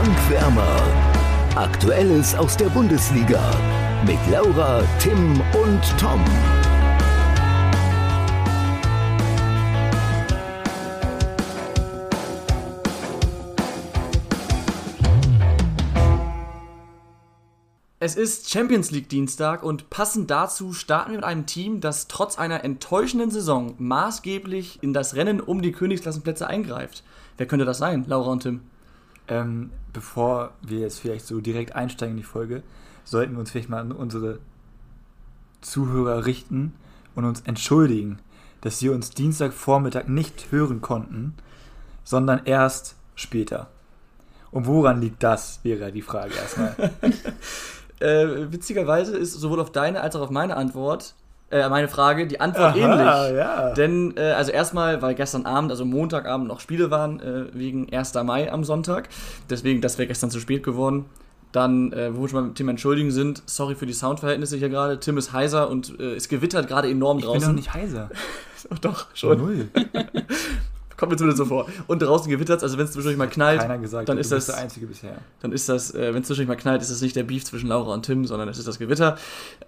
Tankwärmer. Aktuelles aus der Bundesliga mit Laura, Tim und Tom. Es ist Champions League Dienstag und passend dazu starten wir mit einem Team, das trotz einer enttäuschenden Saison maßgeblich in das Rennen um die Königsklassenplätze eingreift. Wer könnte das sein, Laura und Tim? Ähm, bevor wir jetzt vielleicht so direkt einsteigen in die Folge, sollten wir uns vielleicht mal an unsere Zuhörer richten und uns entschuldigen, dass sie uns Dienstagvormittag nicht hören konnten, sondern erst später. Und woran liegt das, wäre die Frage erstmal. äh, witzigerweise ist sowohl auf deine als auch auf meine Antwort, äh, meine Frage, die Antwort Aha, ähnlich. Ja. Denn, äh, also erstmal, weil gestern Abend, also Montagabend noch Spiele waren, äh, wegen 1. Mai am Sonntag. Deswegen, das wäre gestern zu spät geworden. Dann, äh, wo wir schon mal mit Tim entschuldigen sind, sorry für die Soundverhältnisse hier gerade. Tim ist heiser und äh, es gewittert gerade enorm draußen. Ich bin doch nicht heiser. oh, doch, schon. Null. Kommt mir zumindest so vor. Und draußen gewittert also wenn es zwischendurch mal knallt, keiner gesagt, dann ist das der einzige bisher. Dann ist das, äh, wenn es zwischendurch mal knallt, ist das nicht der Beef zwischen Laura und Tim, sondern es ist das Gewitter.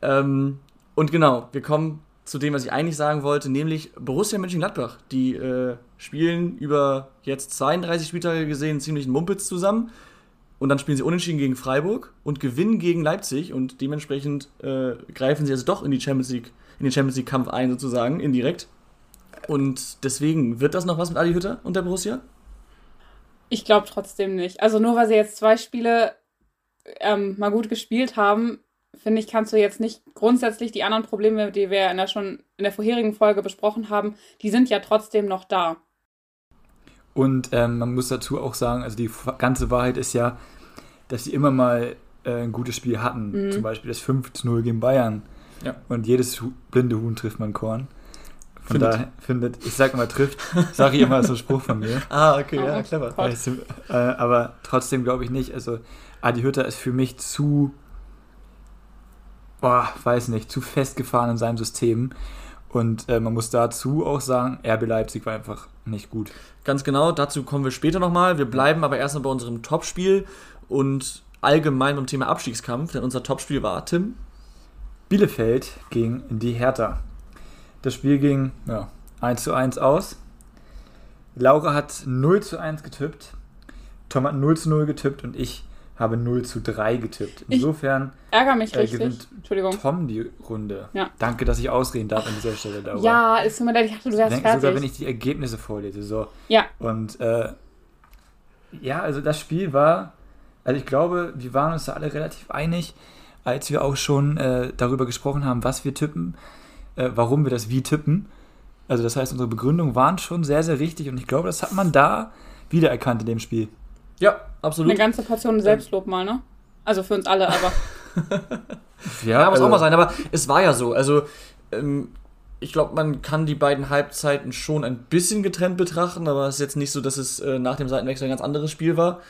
Ähm, und genau, wir kommen zu dem, was ich eigentlich sagen wollte, nämlich Borussia Mönchengladbach. Die äh, spielen über jetzt 32 Spieltage gesehen ziemlich Mumpitz zusammen. Und dann spielen sie unentschieden gegen Freiburg und gewinnen gegen Leipzig und dementsprechend äh, greifen sie also doch in die Champions League, in den Champions League Kampf ein sozusagen, indirekt. Und deswegen, wird das noch was mit Adi Hütter und der Borussia? Ich glaube trotzdem nicht. Also nur weil sie jetzt zwei Spiele ähm, mal gut gespielt haben, finde ich, kannst du jetzt nicht grundsätzlich die anderen Probleme, die wir in der schon in der vorherigen Folge besprochen haben, die sind ja trotzdem noch da. Und ähm, man muss dazu auch sagen, also die ganze Wahrheit ist ja, dass sie immer mal äh, ein gutes Spiel hatten. Mhm. Zum Beispiel das 5-0 gegen Bayern. Ja. Und jedes blinde Huhn trifft man Korn. Von findet. daher findet, ich sag immer trifft, sage ich immer als so Spruch von mir. ah, okay, ja, oh, clever. Weißt du, äh, aber trotzdem glaube ich nicht. Also, Adi Hütter ist für mich zu, boah, weiß nicht, zu festgefahren in seinem System. Und äh, man muss dazu auch sagen, RB Leipzig war einfach nicht gut. Ganz genau, dazu kommen wir später nochmal. Wir bleiben aber erstmal bei unserem Topspiel und allgemein beim Thema Abstiegskampf, denn unser Topspiel war Tim. Bielefeld gegen die Hertha. Das Spiel ging ja, 1 zu 1 aus. Laura hat 0 zu 1 getippt. Tom hat 0 zu 0 getippt und ich habe 0 zu 3 getippt. Insofern ich ärgere mich äh, gewinnt Tom die Runde. Ja. Danke, dass ich ausreden darf an dieser Stelle, Laura. Ja, es tut mir leid, ich dachte, du wärst fertig. Sogar wenn ich die Ergebnisse vorlese. So. Ja. Und äh, ja, also das Spiel war, also ich glaube, wir waren uns da alle relativ einig, als wir auch schon äh, darüber gesprochen haben, was wir tippen äh, warum wir das wie tippen. Also das heißt, unsere Begründungen waren schon sehr, sehr richtig und ich glaube, das hat man da wiedererkannt in dem Spiel. Ja, absolut. Eine ganze Portion Selbstlob mal, ne? Also für uns alle, aber. ja, ja, muss also, auch mal sein, aber es war ja so. Also, ähm, ich glaube, man kann die beiden Halbzeiten schon ein bisschen getrennt betrachten, aber es ist jetzt nicht so, dass es äh, nach dem Seitenwechsel ein ganz anderes Spiel war.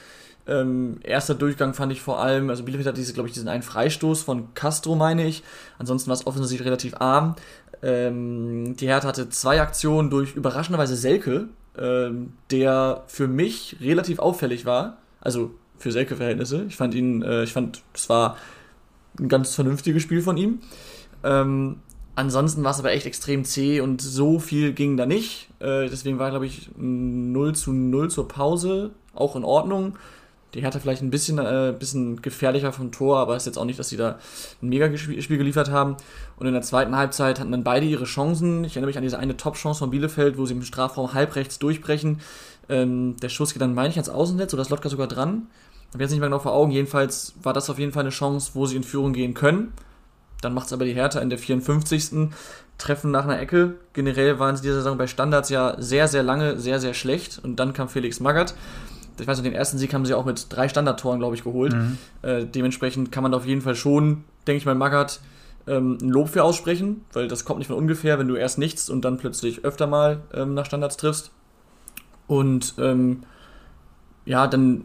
Ähm, erster Durchgang fand ich vor allem, also Bielefeld hat diese, glaube ich, diesen einen Freistoß von Castro, meine ich. Ansonsten war es offensichtlich relativ arm. Ähm, die Hertha hatte zwei Aktionen durch überraschenderweise Selke, ähm, der für mich relativ auffällig war. Also für Selke-Verhältnisse. Ich fand ihn, äh, ich fand, es war ein ganz vernünftiges Spiel von ihm. Ähm, ansonsten war es aber echt extrem zäh und so viel ging da nicht. Äh, deswegen war, glaube ich, 0 zu 0 zur Pause auch in Ordnung. Die Hertha vielleicht ein bisschen, äh, bisschen gefährlicher vom Tor, aber ist jetzt auch nicht, dass sie da ein Mega-Spiel geliefert haben. Und in der zweiten Halbzeit hatten dann beide ihre Chancen. Ich erinnere mich an diese eine Top-Chance von Bielefeld, wo sie im Strafraum halbrechts durchbrechen. Ähm, der Schuss geht dann, meine ich, ans Außennetz oder ist Lotka sogar dran. Ich habe jetzt nicht mehr genau vor Augen. Jedenfalls war das auf jeden Fall eine Chance, wo sie in Führung gehen können. Dann macht es aber die Hertha in der 54. Treffen nach einer Ecke. Generell waren sie dieser Saison bei Standards ja sehr, sehr lange, sehr, sehr schlecht. Und dann kam Felix Magath ich weiß nicht, den ersten Sieg haben sie auch mit drei Standardtoren, glaube ich, geholt. Mhm. Äh, dementsprechend kann man da auf jeden Fall schon, denke ich mal, Magath ähm, ein Lob für aussprechen, weil das kommt nicht von ungefähr, wenn du erst nichts und dann plötzlich öfter mal ähm, nach Standards triffst. Und ähm, ja, dann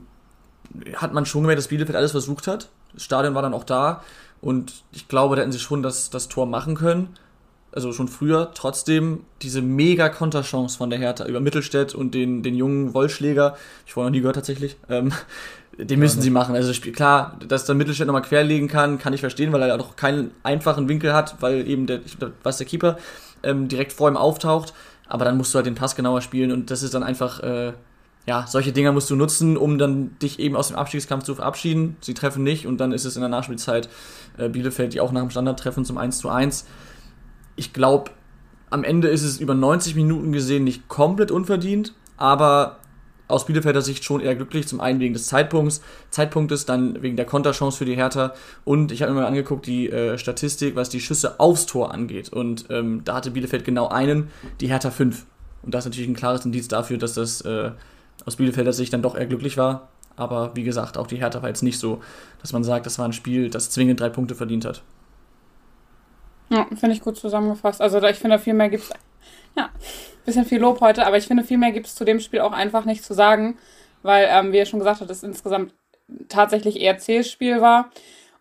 hat man schon gemerkt, dass Bielefeld alles versucht hat. Das Stadion war dann auch da und ich glaube, da hätten sie schon das, das Tor machen können. also schon früher, trotzdem diese mega Konterchance von der Hertha über Mittelstädt und den, den jungen Wollschläger, ich vorher noch nie gehört tatsächlich, ähm, den müssen ja, sie machen. Also klar, dass der Mittelstädt nochmal querlegen kann, kann ich verstehen, weil er doch keinen einfachen Winkel hat, weil eben der, was der Keeper ähm, direkt vor ihm auftaucht. Aber dann musst du halt den Pass genauer spielen und das ist dann einfach, äh, ja, solche Dinger musst du nutzen, um dann dich eben aus dem Abstiegskampf zu verabschieden. Sie treffen nicht und dann ist es in der Nachspielzeit äh, Bielefeld, die auch nach dem Standard treffen zum 1 zu 1 ich glaube, am Ende ist es über 90 Minuten gesehen nicht komplett unverdient, aber aus Bielefelder Sicht schon eher glücklich. Zum einen wegen des Zeitpunkts, Zeitpunktes, dann wegen der Konterchance für die Hertha. Und ich habe mir mal angeguckt, die äh, Statistik, was die Schüsse aufs Tor angeht. Und ähm, da hatte Bielefeld genau einen, die Hertha fünf. Und das ist natürlich ein klares Indiz dafür, dass das äh, aus Bielefelder Sicht dann doch eher glücklich war. Aber wie gesagt, auch die Hertha war jetzt nicht so, dass man sagt, das war ein Spiel, das zwingend drei Punkte verdient hat. Ja, finde ich gut zusammengefasst. Also ich finde, viel mehr gibt es. Ja, bisschen viel Lob heute, aber ich finde, viel mehr gibt es zu dem Spiel auch einfach nicht zu sagen, weil, ähm, wie ihr schon gesagt habt, es insgesamt tatsächlich eher Zählspiel war.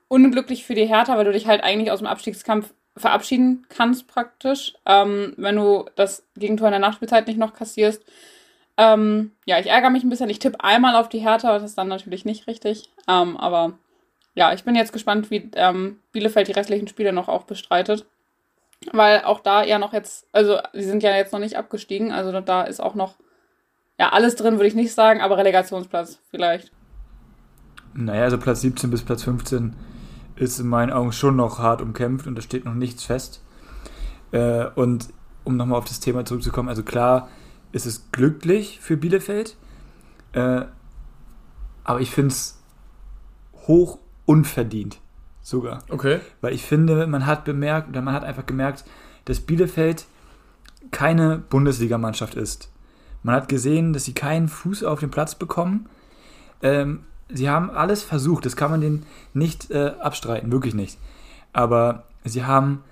Unglücklich für die Hertha, weil du dich halt eigentlich aus dem Abstiegskampf verabschieden kannst, praktisch, ähm, wenn du das Gegentor in der Nachspielzeit nicht noch kassierst. Ähm, ja, ich ärgere mich ein bisschen. Ich tippe einmal auf die Hertha, das ist dann natürlich nicht richtig. Ähm, aber ja, ich bin jetzt gespannt, wie ähm, Bielefeld die restlichen Spiele noch auch bestreitet. Weil auch da ja noch jetzt, also sie sind ja jetzt noch nicht abgestiegen, also da ist auch noch, ja, alles drin, würde ich nicht sagen, aber Relegationsplatz vielleicht. Naja, also Platz 17 bis Platz 15 ist in meinen Augen schon noch hart umkämpft und da steht noch nichts fest. Äh, und um nochmal auf das Thema zurückzukommen, also klar ist es glücklich für Bielefeld, äh, aber ich finde es hoch unverdient sogar. Okay. Weil ich finde, man hat bemerkt, oder man hat einfach gemerkt, dass Bielefeld keine Bundesligamannschaft ist. Man hat gesehen, dass sie keinen Fuß auf den Platz bekommen. Ähm, sie haben alles versucht, das kann man denen nicht äh, abstreiten, wirklich nicht. Aber sie haben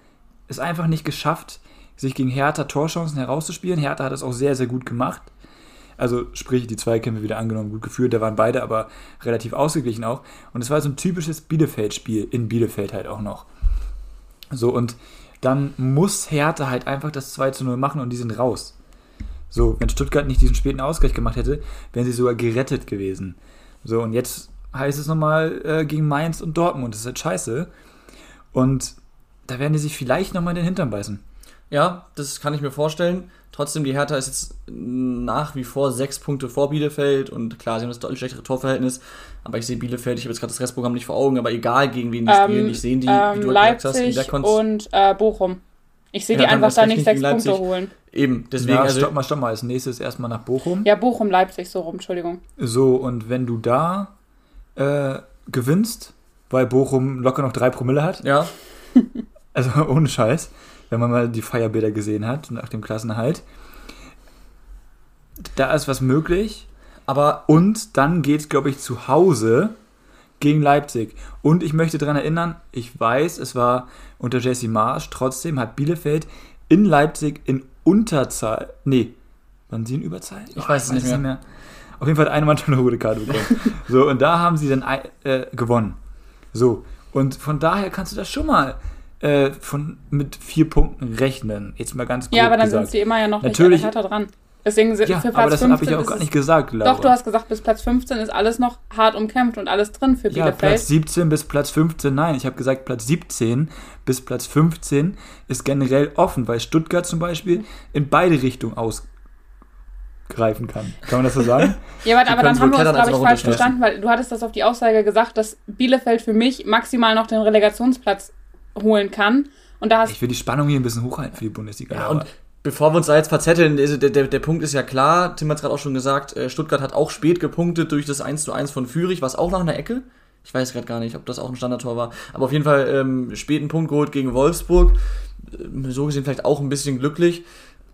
es einfach nicht geschafft, sich gegen Hertha Torchancen herauszuspielen. Hertha hat es auch sehr, sehr gut gemacht. Also sprich, die Zweikämpfe wieder angenommen, gut geführt, da waren beide aber relativ ausgeglichen auch. Und es war so ein typisches Bielefeld-Spiel, in Bielefeld halt auch noch. So, und dann muss Hertha halt einfach das 2 zu 0 machen und die sind raus. So, wenn Stuttgart nicht diesen späten Ausgleich gemacht hätte, wären sie sogar gerettet gewesen. So, und jetzt heißt es nochmal äh, gegen Mainz und Dortmund. Das ist halt scheiße. Und da werden die sich vielleicht nochmal in den Hintern beißen. Ja, das kann ich mir vorstellen. Trotzdem, die Hertha ist jetzt nach wie vor sechs Punkte vor Bielefeld und klar, sie haben das deutlich schlechtere Torverhältnis, aber ich sehe Bielefeld, ich habe jetzt gerade das Restprogramm nicht vor Augen, aber egal gegen wen die ähm, spielen, ich sehe die, ähm, wie du Leipzig hast, und äh, Bochum. Ich sehe ja, die einfach da nicht sechs Punkte holen. Eben, deswegen. Ja, also, stopp mal, stopp mal. Als nächstes erstmal nach Bochum. Ja, Bochum, Leipzig, so rum, Entschuldigung. So, und wenn du da äh, gewinnst, weil Bochum locker noch drei Promille hat. Ja. also ohne Scheiß wenn man mal die Feierbilder gesehen hat nach dem Klassenhalt. Da ist was möglich. Aber und dann geht es, glaube ich, zu Hause gegen Leipzig. Und ich möchte daran erinnern, ich weiß, es war unter Jesse Marsch, trotzdem hat Bielefeld in Leipzig in Unterzahl. Nee, waren sie in Überzahl? Ich, ich weiß es nicht mehr. mehr. Auf jeden Fall hat eine Mannschaft eine rote Karte bekommen. so, und da haben sie dann äh, gewonnen. So, und von daher kannst du das schon mal äh, von, mit vier Punkten rechnen. Jetzt mal ganz kurz. Ja, aber dann gesagt. sind sie immer ja noch Natürlich, nicht härter dran. Deswegen sind ja, für Platz aber das habe ich auch gar nicht gesagt, Laura. Doch, du hast gesagt, bis Platz 15 ist alles noch hart umkämpft und alles drin für Bielefeld. Ja, Platz 17 bis Platz 15, nein, ich habe gesagt, Platz 17 bis Platz 15 ist generell offen, weil Stuttgart zum Beispiel in beide Richtungen ausgreifen kann. Kann man das so sagen? ja, warte, aber dann haben wir uns, glaube ich, falsch verstanden, weil du hattest das auf die Aussage gesagt, dass Bielefeld für mich maximal noch den Relegationsplatz holen kann. Und da hast ich will die Spannung hier ein bisschen hochhalten für die Bundesliga. Ja, und bevor wir uns da jetzt verzetteln, also der, der, der Punkt ist ja klar, Tim hat es gerade auch schon gesagt, äh, Stuttgart hat auch spät gepunktet durch das 1 zu 1 von Fürich, was auch noch in der Ecke. Ich weiß gerade gar nicht, ob das auch ein Standardtor war. Aber auf jeden Fall ähm, späten Punkt geholt gegen Wolfsburg. Äh, so gesehen vielleicht auch ein bisschen glücklich.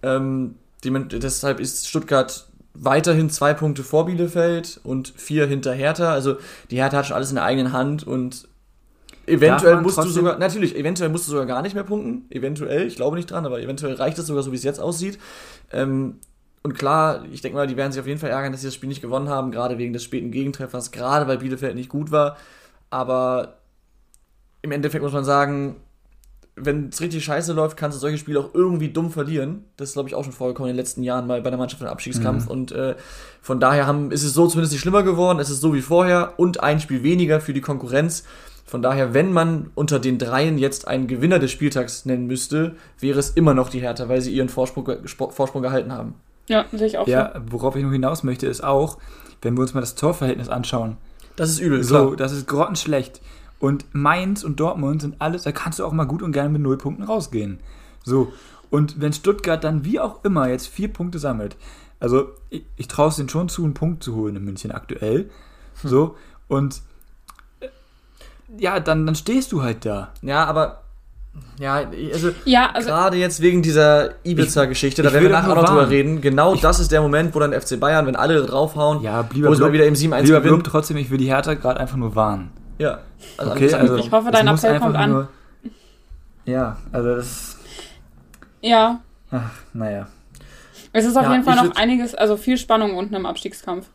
Ähm, die, deshalb ist Stuttgart weiterhin zwei Punkte vor Bielefeld und vier hinter Hertha. Also die Hertha hat schon alles in der eigenen Hand und Eventuell musst du sogar, natürlich, eventuell musst du sogar gar nicht mehr punkten. Eventuell, ich glaube nicht dran, aber eventuell reicht es sogar so, wie es jetzt aussieht. Ähm, und klar, ich denke mal, die werden sich auf jeden Fall ärgern, dass sie das Spiel nicht gewonnen haben, gerade wegen des späten Gegentreffers, gerade weil Bielefeld nicht gut war. Aber im Endeffekt muss man sagen, wenn es richtig scheiße läuft, kannst du solche Spiele auch irgendwie dumm verlieren. Das ist, glaube ich, auch schon vorgekommen in den letzten Jahren mal bei der Mannschaft im Abstiegskampf. Mhm. Und äh, von daher haben, ist es so zumindest nicht schlimmer geworden. Es ist so wie vorher und ein Spiel weniger für die Konkurrenz. Von daher, wenn man unter den dreien jetzt einen Gewinner des Spieltags nennen müsste, wäre es immer noch die Hertha, weil sie ihren Vorsprung, Vorsprung gehalten haben. Ja, sehe ich auch Ja, worauf ich noch hinaus möchte, ist auch, wenn wir uns mal das Torverhältnis anschauen. Das ist übel, So, klar. das ist grottenschlecht. Und Mainz und Dortmund sind alles, da kannst du auch mal gut und gerne mit null Punkten rausgehen. So, und wenn Stuttgart dann wie auch immer jetzt vier Punkte sammelt, also ich, ich traue es denen schon zu, einen Punkt zu holen in München aktuell. So, und ja, dann, dann stehst du halt da. Ja, aber ja, also Ja, also gerade jetzt wegen dieser Ibiza-Geschichte, da ich werden wir nachher auch noch drüber reden. Genau das ist der Moment, wo dann FC Bayern, wenn alle draufhauen, Ja, wo sie mal wieder im 7-1 lieber gewinnen. Trotzdem, ich will die Hertha gerade einfach nur warnen. Ja, also Okay, also. Ich hoffe, dein Appell kommt an. Nur, ja, also das, ja, ach, naja. es ist auf Ja, jeden Fall ich noch würd- einiges, also viel Spannung unten im Abstiegskampf.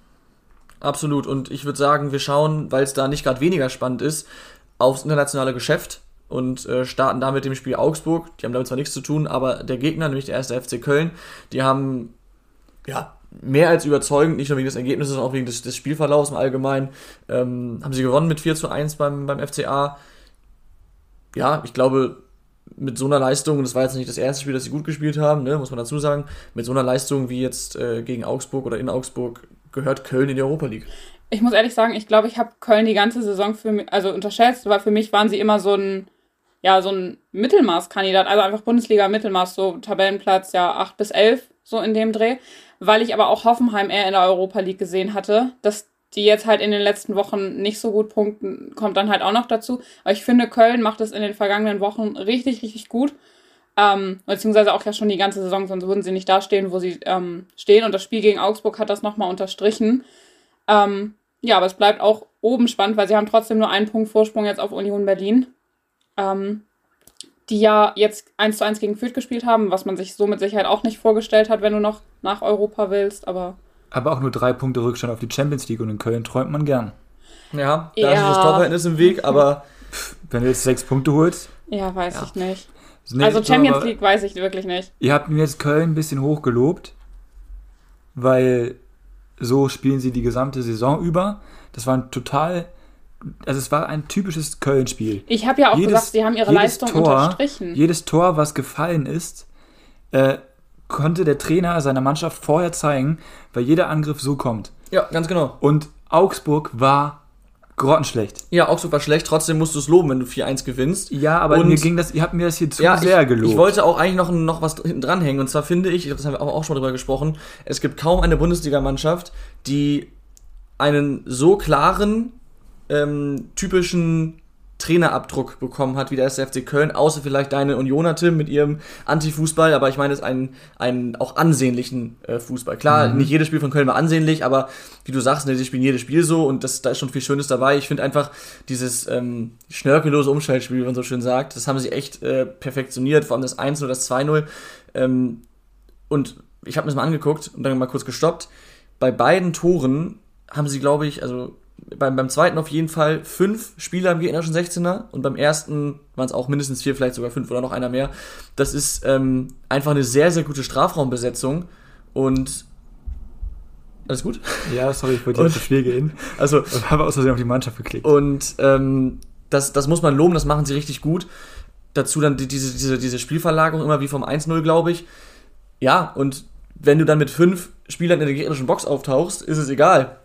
Absolut. Und ich würde sagen, wir schauen, weil es da nicht gerade weniger spannend ist, aufs internationale Geschäft und äh, starten da mit dem Spiel Augsburg. Die haben damit zwar nichts zu tun, aber der Gegner, nämlich der erste FC Köln, die haben ja mehr als überzeugend, nicht nur wegen des Ergebnisses, sondern auch wegen des, des Spielverlaufs im Allgemeinen, ähm, haben sie gewonnen mit 4 zu 1 beim, beim FCA. Ja, ich glaube, mit so einer Leistung, und das war jetzt nicht das erste Spiel, das sie gut gespielt haben, ne, muss man dazu sagen, mit so einer Leistung wie jetzt äh, gegen Augsburg oder in Augsburg gehört Köln in die Europa League. Ich muss ehrlich sagen, ich glaube, ich habe Köln die ganze Saison für mich, also unterschätzt, weil für mich waren sie immer so ein, ja, so ein Mittelmaßkandidat, also einfach Bundesliga-Mittelmaß, so Tabellenplatz, ja, 8 bis 11, so in dem Dreh. Weil ich aber auch Hoffenheim eher in der Europa League gesehen hatte, dass die jetzt halt in den letzten Wochen nicht so gut punkten, kommt dann halt auch noch dazu. Aber ich finde, Köln macht es in den vergangenen Wochen richtig, richtig gut. Ähm, beziehungsweise auch ja schon die ganze Saison, sonst würden sie nicht da stehen, wo sie ähm, stehen. Und das Spiel gegen Augsburg hat das nochmal unterstrichen. Ähm, ja, aber es bleibt auch oben spannend, weil sie haben trotzdem nur einen Punkt Vorsprung jetzt auf Union Berlin. Ähm, die ja jetzt 1 zu 1 gegen Fürth gespielt haben, was man sich so mit Sicherheit auch nicht vorgestellt hat, wenn du noch nach Europa willst, aber Aber auch nur drei Punkte Rückstand auf die Champions League und in Köln träumt man gern. Ja, da Ja. ist das Torverhältnis im Weg, aber Wenn du jetzt sechs Punkte holst. ja, weiß Ja. ich nicht. Nee, also so, Champions aber League weiß ich wirklich nicht. Ihr habt mir jetzt Köln ein bisschen hoch gelobt, weil so spielen sie die gesamte Saison über. Das war ein total, also es war ein typisches Köln-Spiel. Ich habe ja auch Jedes- gesagt, sie haben ihre Leistung Tor- unterstrichen. Jedes Tor, was gefallen ist, äh, konnte der Trainer seiner Mannschaft vorher zeigen, weil jeder Angriff so kommt. ja, ganz genau. Und Augsburg war grottenschlecht. Ja, Augsburg war schlecht, trotzdem musst du es loben, wenn du 4-1 gewinnst. Ja, aber Und- mir ging das, ihr habt mir das hier zu Ja, sehr ich, gelobt. ich wollte auch eigentlich noch, noch was hinten dranhängen. Und zwar finde ich, das haben wir auch schon mal drüber gesprochen, es gibt kaum eine Bundesligamannschaft, die einen so klaren, ähm, typischen Trainerabdruck bekommen hat wie der SFC Köln, außer vielleicht deine Unioner, Tim, mit ihrem Anti-Fußball, aber ich meine es einen, einen auch ansehnlichen äh, Fußball. Klar, nicht jedes Spiel von Köln war ansehnlich, aber wie du sagst, ne, die spielen jedes Spiel so und das, da ist schon viel Schönes dabei. Ich finde einfach dieses ähm, schnörkellose Umschaltspiel, wie man so schön sagt, das haben sie echt äh, perfektioniert, vor allem das 1 oder das 2-0. Ähm, und ich habe mir das mal angeguckt und dann mal kurz gestoppt. Bei beiden Toren haben sie, glaube ich, also beim, beim zweiten auf jeden Fall fünf Spieler im gegnerischen 16er und beim ersten waren es auch mindestens vier, vielleicht sogar fünf oder noch einer mehr. Das ist ähm, einfach eine sehr, sehr gute Strafraumbesetzung und alles gut? ja, sorry, ich wollte jetzt das Spiel gehen. Also Und habe aus Versehen auf die Mannschaft geklickt. und ähm, das, das muss man loben, das machen sie richtig gut. Dazu dann die, diese, diese, diese Spielverlagerung immer wie vom 1-0, glaube ich. Ja, und wenn du dann mit fünf Spielern in der gegnerischen Box auftauchst, ist es egal,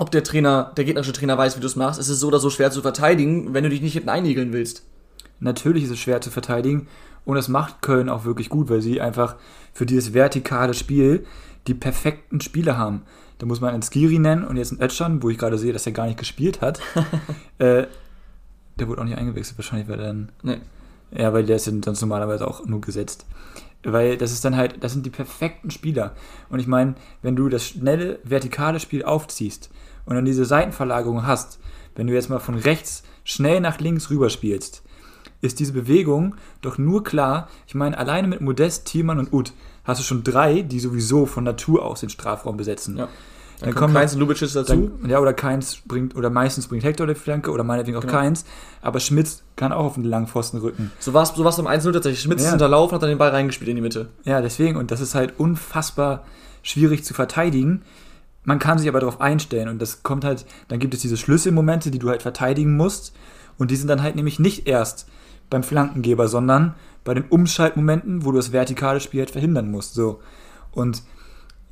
ob der Trainer, der gegnerische Trainer weiß, wie du es machst. Es ist so oder so schwer zu verteidigen, wenn du dich nicht hinten einigeln willst. Natürlich ist es schwer zu verteidigen und das macht Köln auch wirklich gut, weil sie einfach für dieses vertikale Spiel die perfekten Spieler haben. Da muss man einen Skiri nennen und jetzt einen Ötschan, wo ich gerade sehe, dass er gar nicht gespielt hat. äh, der wurde auch nicht eingewechselt, wahrscheinlich, weil er dann. Nee. Ja, weil der ist dann sonst normalerweise auch nur gesetzt. Weil das ist dann halt, das sind die perfekten Spieler. Und ich meine, wenn du das schnelle, vertikale Spiel aufziehst und dann diese Seitenverlagerung hast, wenn du jetzt mal von rechts schnell nach links rüber spielst, ist diese Bewegung doch nur klar. Ich meine, alleine mit Modest, Thielmann und Uth hast du schon drei, die sowieso von Natur aus den Strafraum besetzen. Ja. Dann, dann kommt Keins und Lubitsch dazu. Dann, ja, oder Keins bringt, oder meistens bringt Hector die Flanke oder meinetwegen auch genau. Keins. Aber Schmitz kann auch auf den langen Pfosten rücken. So war es so im 1-0 tatsächlich. Schmitz ja. ist hinterlaufen, hat dann den Ball reingespielt in die Mitte. Ja, deswegen. Und das ist halt unfassbar schwierig zu verteidigen. Man kann sich aber darauf einstellen und das kommt halt, dann gibt es diese Schlüsselmomente, die du halt verteidigen musst. Und die sind dann halt nämlich nicht erst beim Flankengeber, sondern bei den Umschaltmomenten, wo du das vertikale Spiel halt verhindern musst. So. Und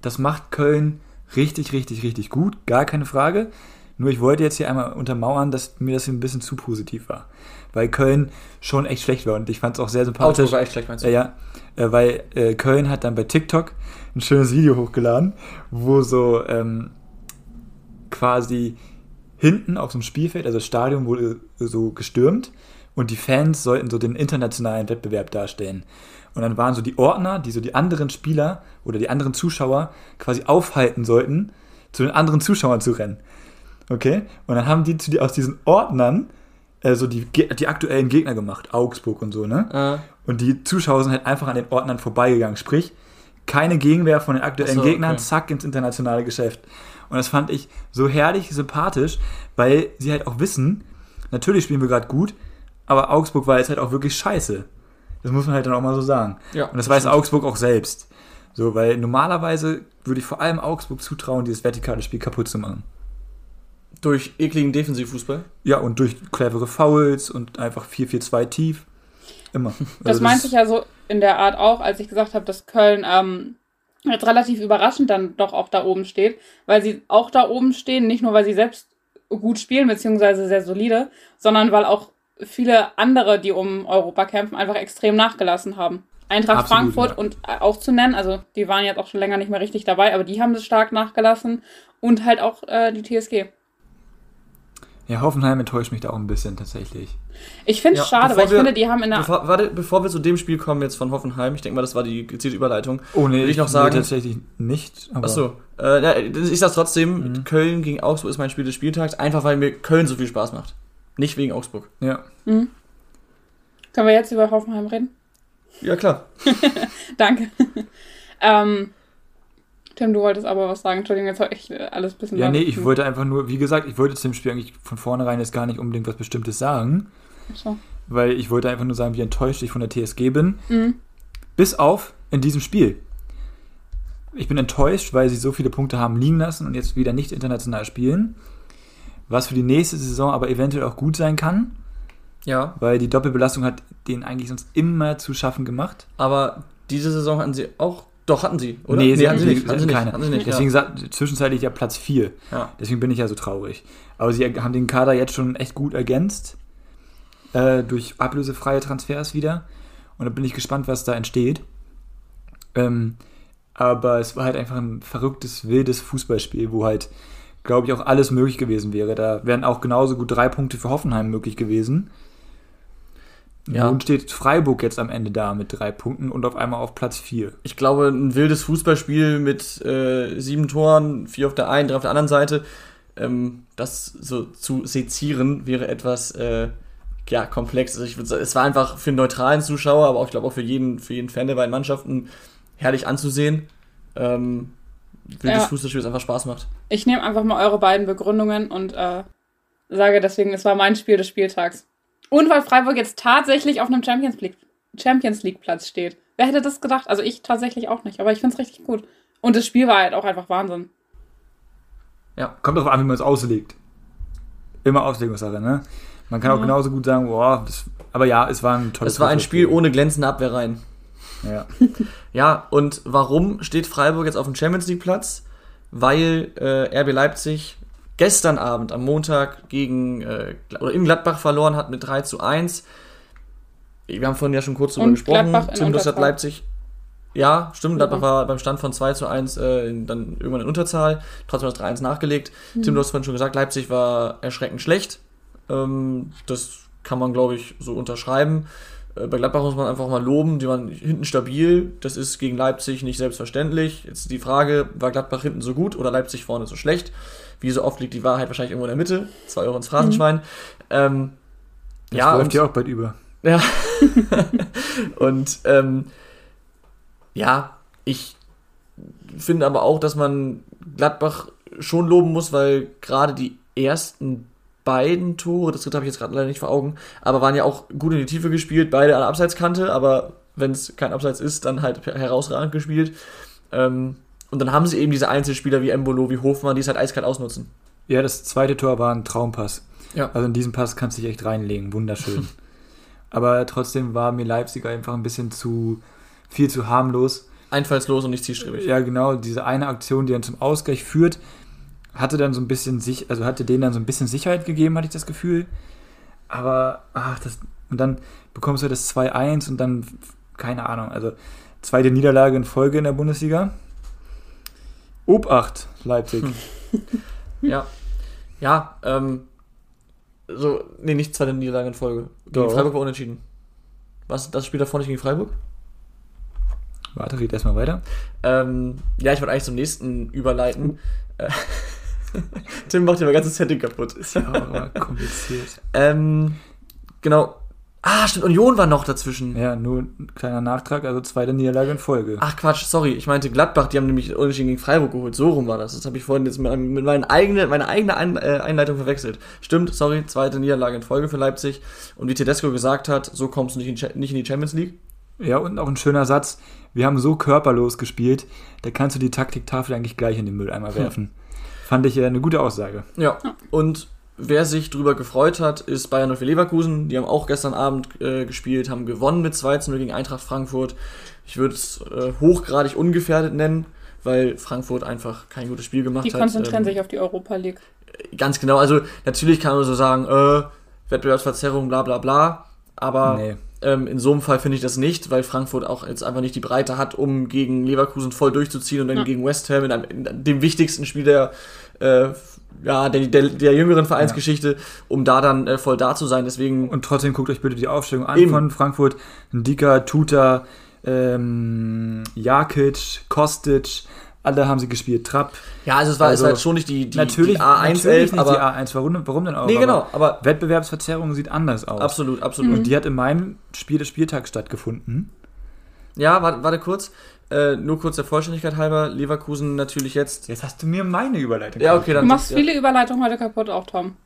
das macht Köln richtig, richtig, richtig gut, gar keine Frage. Nur ich wollte jetzt hier einmal untermauern, dass mir das hier ein bisschen zu positiv war. Weil Köln schon echt schlecht war und ich fand es auch sehr sympathisch. Auto war echt schlecht, meinst du? Äh, ja, äh, weil äh, Köln hat dann bei TikTok ein schönes Video hochgeladen, wo so ähm, quasi hinten auf so einem Spielfeld, also das Stadion wurde so gestürmt und die Fans sollten so den internationalen Wettbewerb darstellen. Und dann waren so die Ordner, die so die anderen Spieler oder die anderen Zuschauer quasi aufhalten sollten, zu den anderen Zuschauern zu rennen. Okay? Und dann haben die, die aus diesen Ordnern äh, so die, die aktuellen Gegner gemacht, Augsburg und so, ne? Äh. Und die Zuschauer sind halt einfach an den Ordnern vorbeigegangen. Sprich, keine Gegenwehr von den aktuellen so, Gegnern, okay. zack, ins internationale Geschäft. Und das fand ich so herrlich sympathisch, weil sie halt auch wissen, natürlich spielen wir gerade gut, aber Augsburg war jetzt halt auch wirklich scheiße. Das muss man halt dann auch mal so sagen. Ja, und das, das weiß stimmt. Augsburg auch selbst. So, weil normalerweise würde ich vor allem Augsburg zutrauen, dieses vertikale Spiel kaputt zu machen. Durch ekligen Defensivfußball? Ja, und durch clevere Fouls und einfach 4-4-2 tief. Immer. Das also meinte ich ja so in der Art auch, als ich gesagt habe, dass Köln ähm, jetzt relativ überraschend dann doch auch da oben steht, weil sie auch da oben stehen, nicht nur weil sie selbst gut spielen, beziehungsweise sehr solide, sondern weil auch viele andere, die um Europa kämpfen, einfach extrem nachgelassen haben. Eintracht Absolut, Frankfurt ja. und äh, auch zu nennen, also die waren jetzt auch schon länger nicht mehr richtig dabei, aber die haben es stark nachgelassen und halt auch äh, die TSG. Ja, Hoffenheim enttäuscht mich da auch ein bisschen tatsächlich. Ich finde es ja, schade, weil ich wir, finde, die haben in der. Bevor, warte, bevor wir zu dem Spiel kommen jetzt von Hoffenheim, ich denke mal, das war die gezielte Überleitung. Oh nee, will ich noch sagen. tatsächlich nicht. Achso, äh, ich sag's trotzdem, mhm. Köln gegen Augsburg ist mein Spiel des Spieltags, einfach weil mir Köln so viel Spaß macht. Nicht wegen Augsburg. Ja. Mhm. Können wir jetzt über Hoffenheim reden? Ja, klar. Danke. ähm, Tim, du wolltest aber was sagen. Entschuldigung, jetzt habe ich alles ein bisschen. Ja, nee, ich wollte einfach nur, wie gesagt, ich wollte zu dem Spiel eigentlich von vornherein jetzt gar nicht unbedingt was Bestimmtes sagen. So. Weil ich wollte einfach nur sagen, wie enttäuscht ich von der TSG bin. Mhm. Bis auf in diesem Spiel. Ich bin enttäuscht, weil sie so viele Punkte haben liegen lassen und jetzt wieder nicht international spielen was für die nächste Saison aber eventuell auch gut sein kann. Ja. Weil die Doppelbelastung hat denen eigentlich sonst immer zu schaffen gemacht. Aber diese Saison hatten sie auch. Doch, hatten sie, oder? Nee, sie nee, hatten, sie nicht. Hatten sie nicht. Keine. Hatten sie nicht Deswegen ja. zwischenzeitlich ja Platz 4. Ja. Deswegen bin ich ja so traurig. Aber sie haben den Kader jetzt schon echt gut ergänzt. Äh, durch ablösefreie Transfers wieder. Und da bin ich gespannt, was da entsteht. Ähm, aber es war halt einfach ein verrücktes, wildes Fußballspiel, wo halt glaube ich, auch alles möglich gewesen wäre. Da wären auch genauso gut drei Punkte für Hoffenheim möglich gewesen. Ja. Nun steht Freiburg jetzt am Ende da mit drei Punkten und auf einmal auf Platz vier. Ich glaube, ein wildes Fußballspiel mit äh, sieben Toren, vier auf der einen, drei auf der anderen Seite, ähm, das so zu sezieren wäre etwas äh, ja, komplex. Also ich würde sagen, es war einfach für einen neutralen Zuschauer, aber auch, ich glaube auch für jeden, für jeden Fan der beiden Mannschaften herrlich anzusehen. Ähm, wildes ja. Fußballspiel, das einfach Spaß macht. Ich nehme einfach mal eure beiden Begründungen und äh, sage deswegen, es war mein Spiel des Spieltags. Und weil Freiburg jetzt tatsächlich auf einem Champions League, Champions League Platz steht. Wer hätte das gedacht? Also ich tatsächlich auch nicht, aber ich finde es richtig gut. Und das Spiel war halt auch einfach Wahnsinn. Ja, kommt darauf an, wie man es auslegt. Immer Auslegungssache, ne? Man kann ja. auch genauso gut sagen, boah, das, aber ja, es war ein tolles Es war ein Spiel ohne glänzende Abwehrreihen. Ja. ja, und warum steht Freiburg jetzt auf dem Champions League Platz? Weil äh, RB Leipzig gestern Abend am Montag gegen äh, oder in Gladbach verloren hat mit 3 zu 1. Wir haben vorhin ja schon kurz darüber gesprochen. Tim, hat Leipzig. Ja, stimmt. Gladbach war beim Stand von 2 zu 1 äh, dann irgendwann in Unterzahl. Trotzdem das 3-1 nachgelegt. Mhm. Tim, du hast vorhin schon gesagt, Leipzig war erschreckend schlecht. Ähm, das kann man, glaube ich, so unterschreiben. Äh, bei Gladbach muss man einfach mal loben, die waren hinten stabil. Das ist gegen Leipzig nicht selbstverständlich. Jetzt die Frage, war Gladbach hinten so gut oder Leipzig vorne so schlecht? Wie so oft liegt die Wahrheit wahrscheinlich irgendwo in der Mitte. Zwei Euro ins Phrasenschwein. Mhm. Ähm, das ja, läuft ja auch bald über. Ja. und ähm, ja, ich finde aber auch, dass man Gladbach schon loben muss, weil gerade die ersten beiden Tore, das dritte habe ich jetzt gerade leider nicht vor Augen, aber waren ja auch gut in die Tiefe gespielt, beide an der Abseitskante, aber wenn es kein Abseits ist, dann halt herausragend gespielt. Ähm, und dann haben sie eben diese Einzelspieler wie Embolo, wie Hofmann, die es halt eiskalt ausnutzen. Ja, das zweite Tor war ein Traumpass. Ja. Also in diesen Pass kannst du dich echt reinlegen, wunderschön. Aber trotzdem war mir Leipzig einfach ein bisschen zu viel zu harmlos. Einfallslos und nicht zielstrebig. Ja, genau, diese eine Aktion, die dann zum Ausgleich führt, hatte dann so ein bisschen sich, also hatte denen dann so ein bisschen Sicherheit gegeben, hatte ich das Gefühl. Aber ach, das und dann bekommst du das 2-1 und dann keine Ahnung, also zweite Niederlage in Folge in der Bundesliga. Obacht, Leipzig. Hm. ja. Ja, ähm, so, nee, nicht zweite Niederlage in Folge. Gegen Doch. Freiburg war unentschieden. Was, das Spiel davor nicht gegen Freiburg? Warte, red erstmal weiter. Ähm, ja, ich wollte eigentlich zum nächsten überleiten. Äh, Tim macht ja mein ganzes Setting kaputt. Ist ja auch immer kompliziert. Ähm, genau. Ah, stimmt, Union war noch dazwischen. Ja, nur ein kleiner Nachtrag, also zweite Niederlage in Folge. Ach Quatsch, sorry, ich meinte Gladbach, die haben nämlich Unentschieden gegen Freiburg geholt. So rum war das. Das habe ich vorhin jetzt mit, mit meiner eigenen meine eigene Ein äh, Einleitung verwechselt. Stimmt, sorry, zweite Niederlage in Folge für Leipzig. Und wie Tedesco gesagt hat, so kommst du nicht in, nicht in die Champions League. Ja, und auch ein schöner Satz. Wir haben so körperlos gespielt, da kannst du die Taktiktafel eigentlich gleich in den Mülleimer werfen. Fand ich äh, eine gute Aussage. Ja. Und wer sich drüber gefreut hat, ist Bayern 04 Leverkusen. Die haben auch gestern Abend äh, gespielt, haben gewonnen mit 2 zu 0 gegen Eintracht Frankfurt. Ich würde es äh, hochgradig ungefährdet nennen, weil Frankfurt einfach kein gutes Spiel gemacht Die hat. konzentrieren Ähm, sich auf die Europa League. Ganz genau, also natürlich kann man so sagen, äh, Wettbewerbsverzerrung, bla bla bla. Aber Nee. ähm, in so einem Fall finde ich das nicht, weil Frankfurt auch jetzt einfach nicht die Breite hat, um gegen Leverkusen voll durchzuziehen und dann Ja. gegen West Ham in, einem, in dem wichtigsten Spiel der, äh, ja, der, der, der jüngeren Vereinsgeschichte, um da dann äh, voll da zu sein. Deswegen, Und trotzdem guckt euch bitte die Aufstellung an Eben. von Frankfurt. Ndika, Tuta, ähm, Jakic, Kostic, alle haben sie gespielt. Trapp. ja, also es war Also, ist halt schon nicht die, die, natürlich die A1-11, natürlich nicht aber. die A1. Warum, warum denn auch? nee, Aber genau, aber Wettbewerbsverzerrung sieht anders aus. absolut, absolut. Und die hat in meinem Spiel des Spieltags stattgefunden. Ja, warte, warte kurz. Äh, nur kurz der Vollständigkeit halber. Leverkusen natürlich jetzt. Jetzt hast du mir meine Überleitung. Ja, okay, Du dann. machst ja. viele Überleitungen heute kaputt, auch Tom.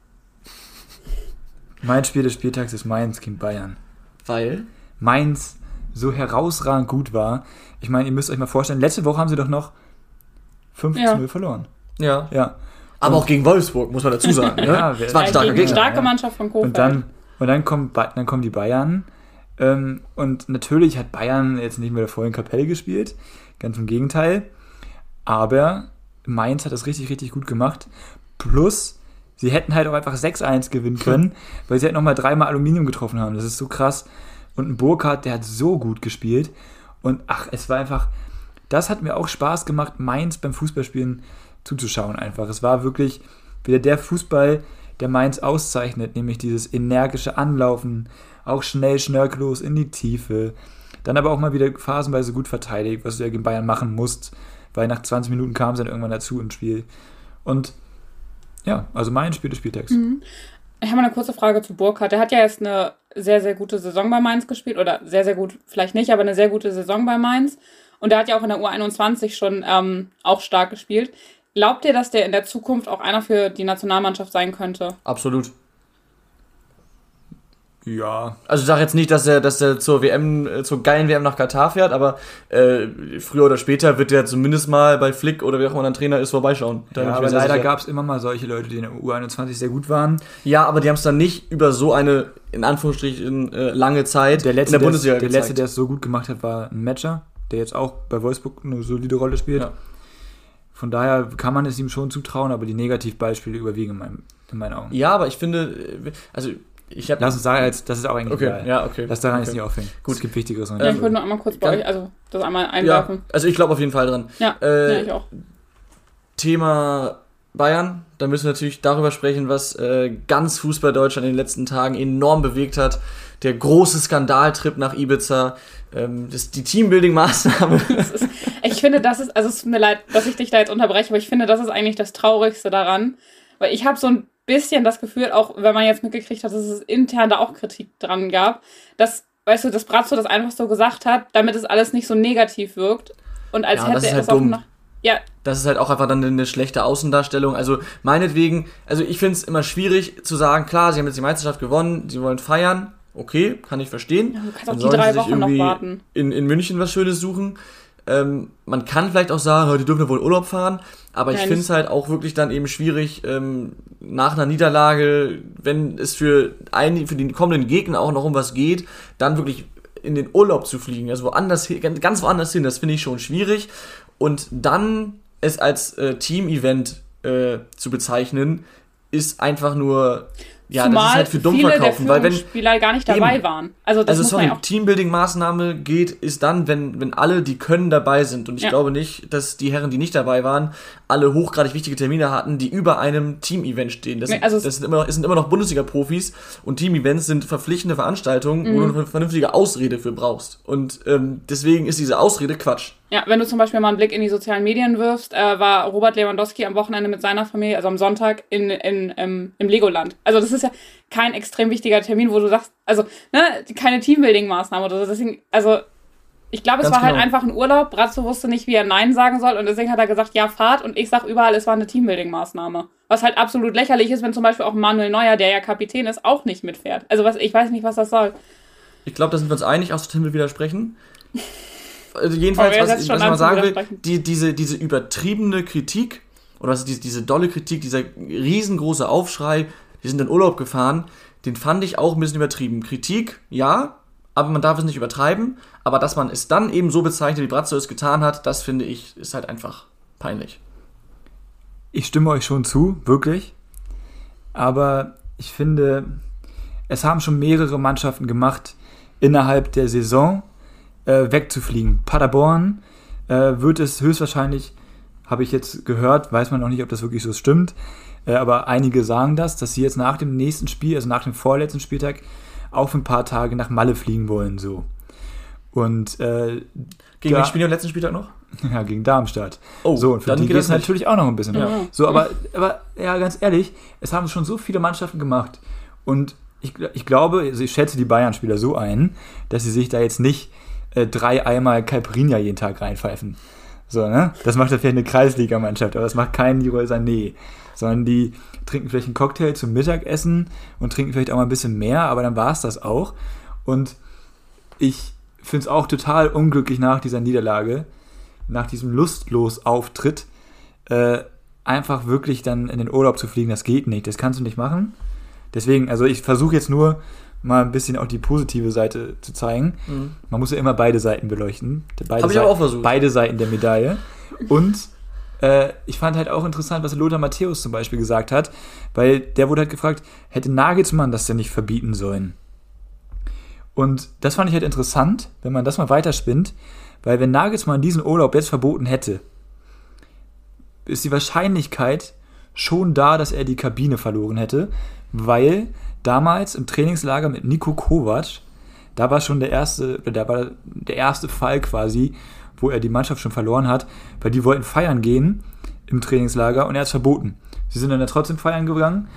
Mein Spiel des Spieltags ist Mainz gegen Bayern. Weil. Mainz so herausragend gut war. Ich meine, ihr müsst euch mal vorstellen, letzte Woche haben sie doch noch 5 Ja. zu 0 verloren. Ja. Ja. Aber auch gegen Wolfsburg, muss man dazu sagen. Ne? Ja, das war ein Ja, starker gegen die Gegner. starke ja. Mannschaft von Kofeld. Und dann, und dann, kommt, Ba- dann kommen die Bayern. Ähm, und natürlich hat Bayern jetzt nicht mit der vollen Kapelle gespielt. Ganz im Gegenteil. Aber Mainz hat das richtig, richtig gut gemacht. Plus, sie hätten halt auch einfach 6-1 gewinnen können, weil sie halt nochmal dreimal Aluminium getroffen haben. Das ist so krass. Und ein Burkhardt, der hat so gut gespielt. Und ach, es war einfach, das hat mir auch Spaß gemacht, Mainz beim Fußballspielen zuzuschauen einfach. Es war wirklich wieder der Fußball, der Mainz auszeichnet, nämlich dieses energische Anlaufen, auch schnell, schnörkellos in die Tiefe. Dann aber auch mal wieder phasenweise gut verteidigt, was du ja gegen Bayern machen musst, weil nach 20 Minuten kam es dann irgendwann dazu im Spiel. Und ja, also mein Spiel des Spieltags. Ich habe mal eine kurze Frage zu Burkhardt. Der hat ja jetzt eine sehr, sehr gute Saison bei Mainz gespielt. Oder sehr, sehr gut, vielleicht nicht, aber eine sehr gute Saison bei Mainz. Und der hat ja auch in der U21 schon ähm, auch stark gespielt. Glaubt ihr, dass der in der Zukunft auch einer für die Nationalmannschaft sein könnte? Absolut. Ja, Also ich sage jetzt nicht, dass er, dass er zur WM, äh, zur geilen WM nach Katar fährt, aber äh, früher oder später wird er zumindest mal bei Flick oder wer auch immer ein Trainer ist, vorbeischauen. Da ja aber leider gab es immer mal solche Leute, die in der U21 sehr gut waren. Ja, aber die haben es dann nicht über so eine, in Anführungsstrichen, äh, lange Zeit Der letzte, in der Bundesliga der, der letzte, der es so gut gemacht hat, war ein Matcher, der jetzt auch bei Wolfsburg eine solide Rolle spielt. Ja. Von daher kann man es ihm schon zutrauen, aber die Negativbeispiele überwiegen in, meinem, in meinen Augen. Ja, aber ich finde, äh, also ich habe Lass uns sagen, das ist auch eigentlich Okay, egal. ja, okay. Lass daran okay. jetzt nicht aufhängen. Gut. Es gibt Wichtigeres. Ja, ich wollte nur einmal kurz bei kann- euch, also das einmal Ja, einwerfen. also ich glaube auf jeden Fall dran. Ja, Äh, ja, ich auch. Thema Bayern, da müssen wir natürlich darüber sprechen, was äh, ganz Fußball Deutschland in den letzten Tagen enorm bewegt hat. Der große Skandaltrip nach Ibiza, ähm, das, die Teambuilding-Maßnahme. Ich finde, das ist, also es tut mir leid, dass ich dich da jetzt unterbreche, aber ich finde, das ist eigentlich das Traurigste daran. Weil ich habe so ein bisschen das Gefühl, auch wenn man jetzt mitgekriegt hat, dass es intern da auch Kritik dran gab, dass, weißt du, dass Brazzo das einfach so gesagt hat, damit es alles nicht so negativ wirkt. Und als Ja, hätte das ist er halt es auch nach. Ja, das ist halt auch einfach dann eine schlechte Außendarstellung. Also meinetwegen, also ich finde es immer schwierig zu sagen, klar, sie haben jetzt die Meisterschaft gewonnen, sie wollen feiern, okay, kann ich verstehen. Ja, du kannst auch die drei Wochen noch warten. In, in München was Schönes suchen. Ähm, man kann vielleicht auch sagen, die dürfen ja wohl Urlaub fahren, aber ich finde es halt auch wirklich dann eben schwierig, ähm, nach einer Niederlage, wenn es für, ein, für den kommenden Gegner auch noch um was geht, dann wirklich in den Urlaub zu fliegen, also woanders, ganz woanders hin, das finde ich schon schwierig. Und dann es als äh, Team-Event äh, zu bezeichnen, ist einfach nur ja, Zumal das ist halt für dumm viele verkaufen, der weil wenn Spieler gar nicht dabei eben. waren. Also das also sorry, ja Teambuilding-Maßnahme geht, ist dann, wenn, wenn alle, die können, dabei sind. Und ich Ja. glaube nicht, dass die Herren, die nicht dabei waren, alle hochgradig wichtige Termine hatten, die über einem Team-Event stehen. Das, Nee, also es- das sind immer noch, sind immer noch Bundesliga-Profis und Team-Events sind verpflichtende Veranstaltungen, Mhm. wo du eine vernünftige Ausrede für brauchst. Und ähm, deswegen ist diese Ausrede Quatsch. Ja, wenn du zum Beispiel mal einen Blick in die sozialen Medien wirfst, äh, war Robert Lewandowski am Wochenende mit seiner Familie, also am Sonntag, in, in, im, im Legoland. Also das ist ja kein extrem wichtiger Termin, wo du sagst, also, ne, keine Teambuilding-Maßnahme oder so. Deswegen, also, ich glaube, es Ganz war halt genau. einfach ein Urlaub. Brazzo wusste nicht, wie er Nein sagen soll und deswegen hat er gesagt, ja, fahrt und ich sag überall, es war eine Teambuilding-Maßnahme. Was halt absolut lächerlich ist, wenn zum Beispiel auch Manuel Neuer, der ja Kapitän ist, auch nicht mitfährt. Also was, ich weiß nicht, was das soll. Ich glaube, da sind wir uns einig, außer Tim will widersprechen. Also jedenfalls, was, was ich mal sagen will, die, diese, diese übertriebene Kritik, oder was, diese, diese dolle Kritik, dieser riesengroße Aufschrei, die sind in Urlaub gefahren, den fand ich auch ein bisschen übertrieben. Kritik, ja, aber man darf es nicht übertreiben. Aber dass man es dann eben so bezeichnet, wie Brazzo es getan hat, das finde ich, ist halt einfach peinlich. Ich stimme euch schon zu, wirklich. Aber ich finde, es haben schon mehrere Mannschaften gemacht, innerhalb der Saison äh, wegzufliegen. Paderborn äh, wird es höchstwahrscheinlich, habe ich jetzt gehört, weiß man noch nicht, ob das wirklich so stimmt, äh, aber einige sagen das, dass sie jetzt nach dem nächsten Spiel, also nach dem vorletzten Spieltag, auch für ein paar Tage nach Malle fliegen wollen, so. Und äh, Gegen wen spielen am letzten Spieltag noch? ja, gegen Darmstadt. Oh, so, und für dann die geht das natürlich auch noch ein bisschen. Ja. So, aber, aber ja, ganz ehrlich, es haben schon so viele Mannschaften gemacht. Und ich, ich glaube, also ich schätze die Bayern-Spieler so ein, dass sie sich da jetzt nicht äh, drei Eimer Caipirinha jeden Tag reinpfeifen. So, ne? Das macht ja vielleicht eine Kreisliga-Mannschaft, aber das macht kein Leroy Sané. Sondern die trinken vielleicht einen Cocktail zum Mittagessen und trinken vielleicht auch mal ein bisschen mehr, aber dann war es das auch. Und ich finde es auch total unglücklich nach dieser Niederlage, nach diesem lustlos Auftritt, äh, einfach wirklich dann in den Urlaub zu fliegen. Das geht nicht, das kannst du nicht machen. Deswegen, also ich versuche jetzt nur mal ein bisschen auch die positive Seite zu zeigen. Man muss ja immer beide Seiten beleuchten. Beide Hab ich aber auch versucht. Beide Seiten der Medaille. Und äh, ich fand halt auch interessant, was Lothar Matthäus zum Beispiel gesagt hat, weil der wurde halt gefragt, hätte Nagelsmann das denn nicht verbieten sollen? Und das fand ich halt interessant, wenn man das mal weiterspinnt, weil wenn Nagelsmann diesen Urlaub jetzt verboten hätte, ist die Wahrscheinlichkeit schon da, dass er die Kabine verloren hätte, weil damals im Trainingslager mit Nico Kovac, da war schon der erste, da war der erste Fall quasi, wo er die Mannschaft schon verloren hat, weil die wollten feiern gehen im Trainingslager und er hat es verboten. Sie sind dann ja trotzdem feiern gegangen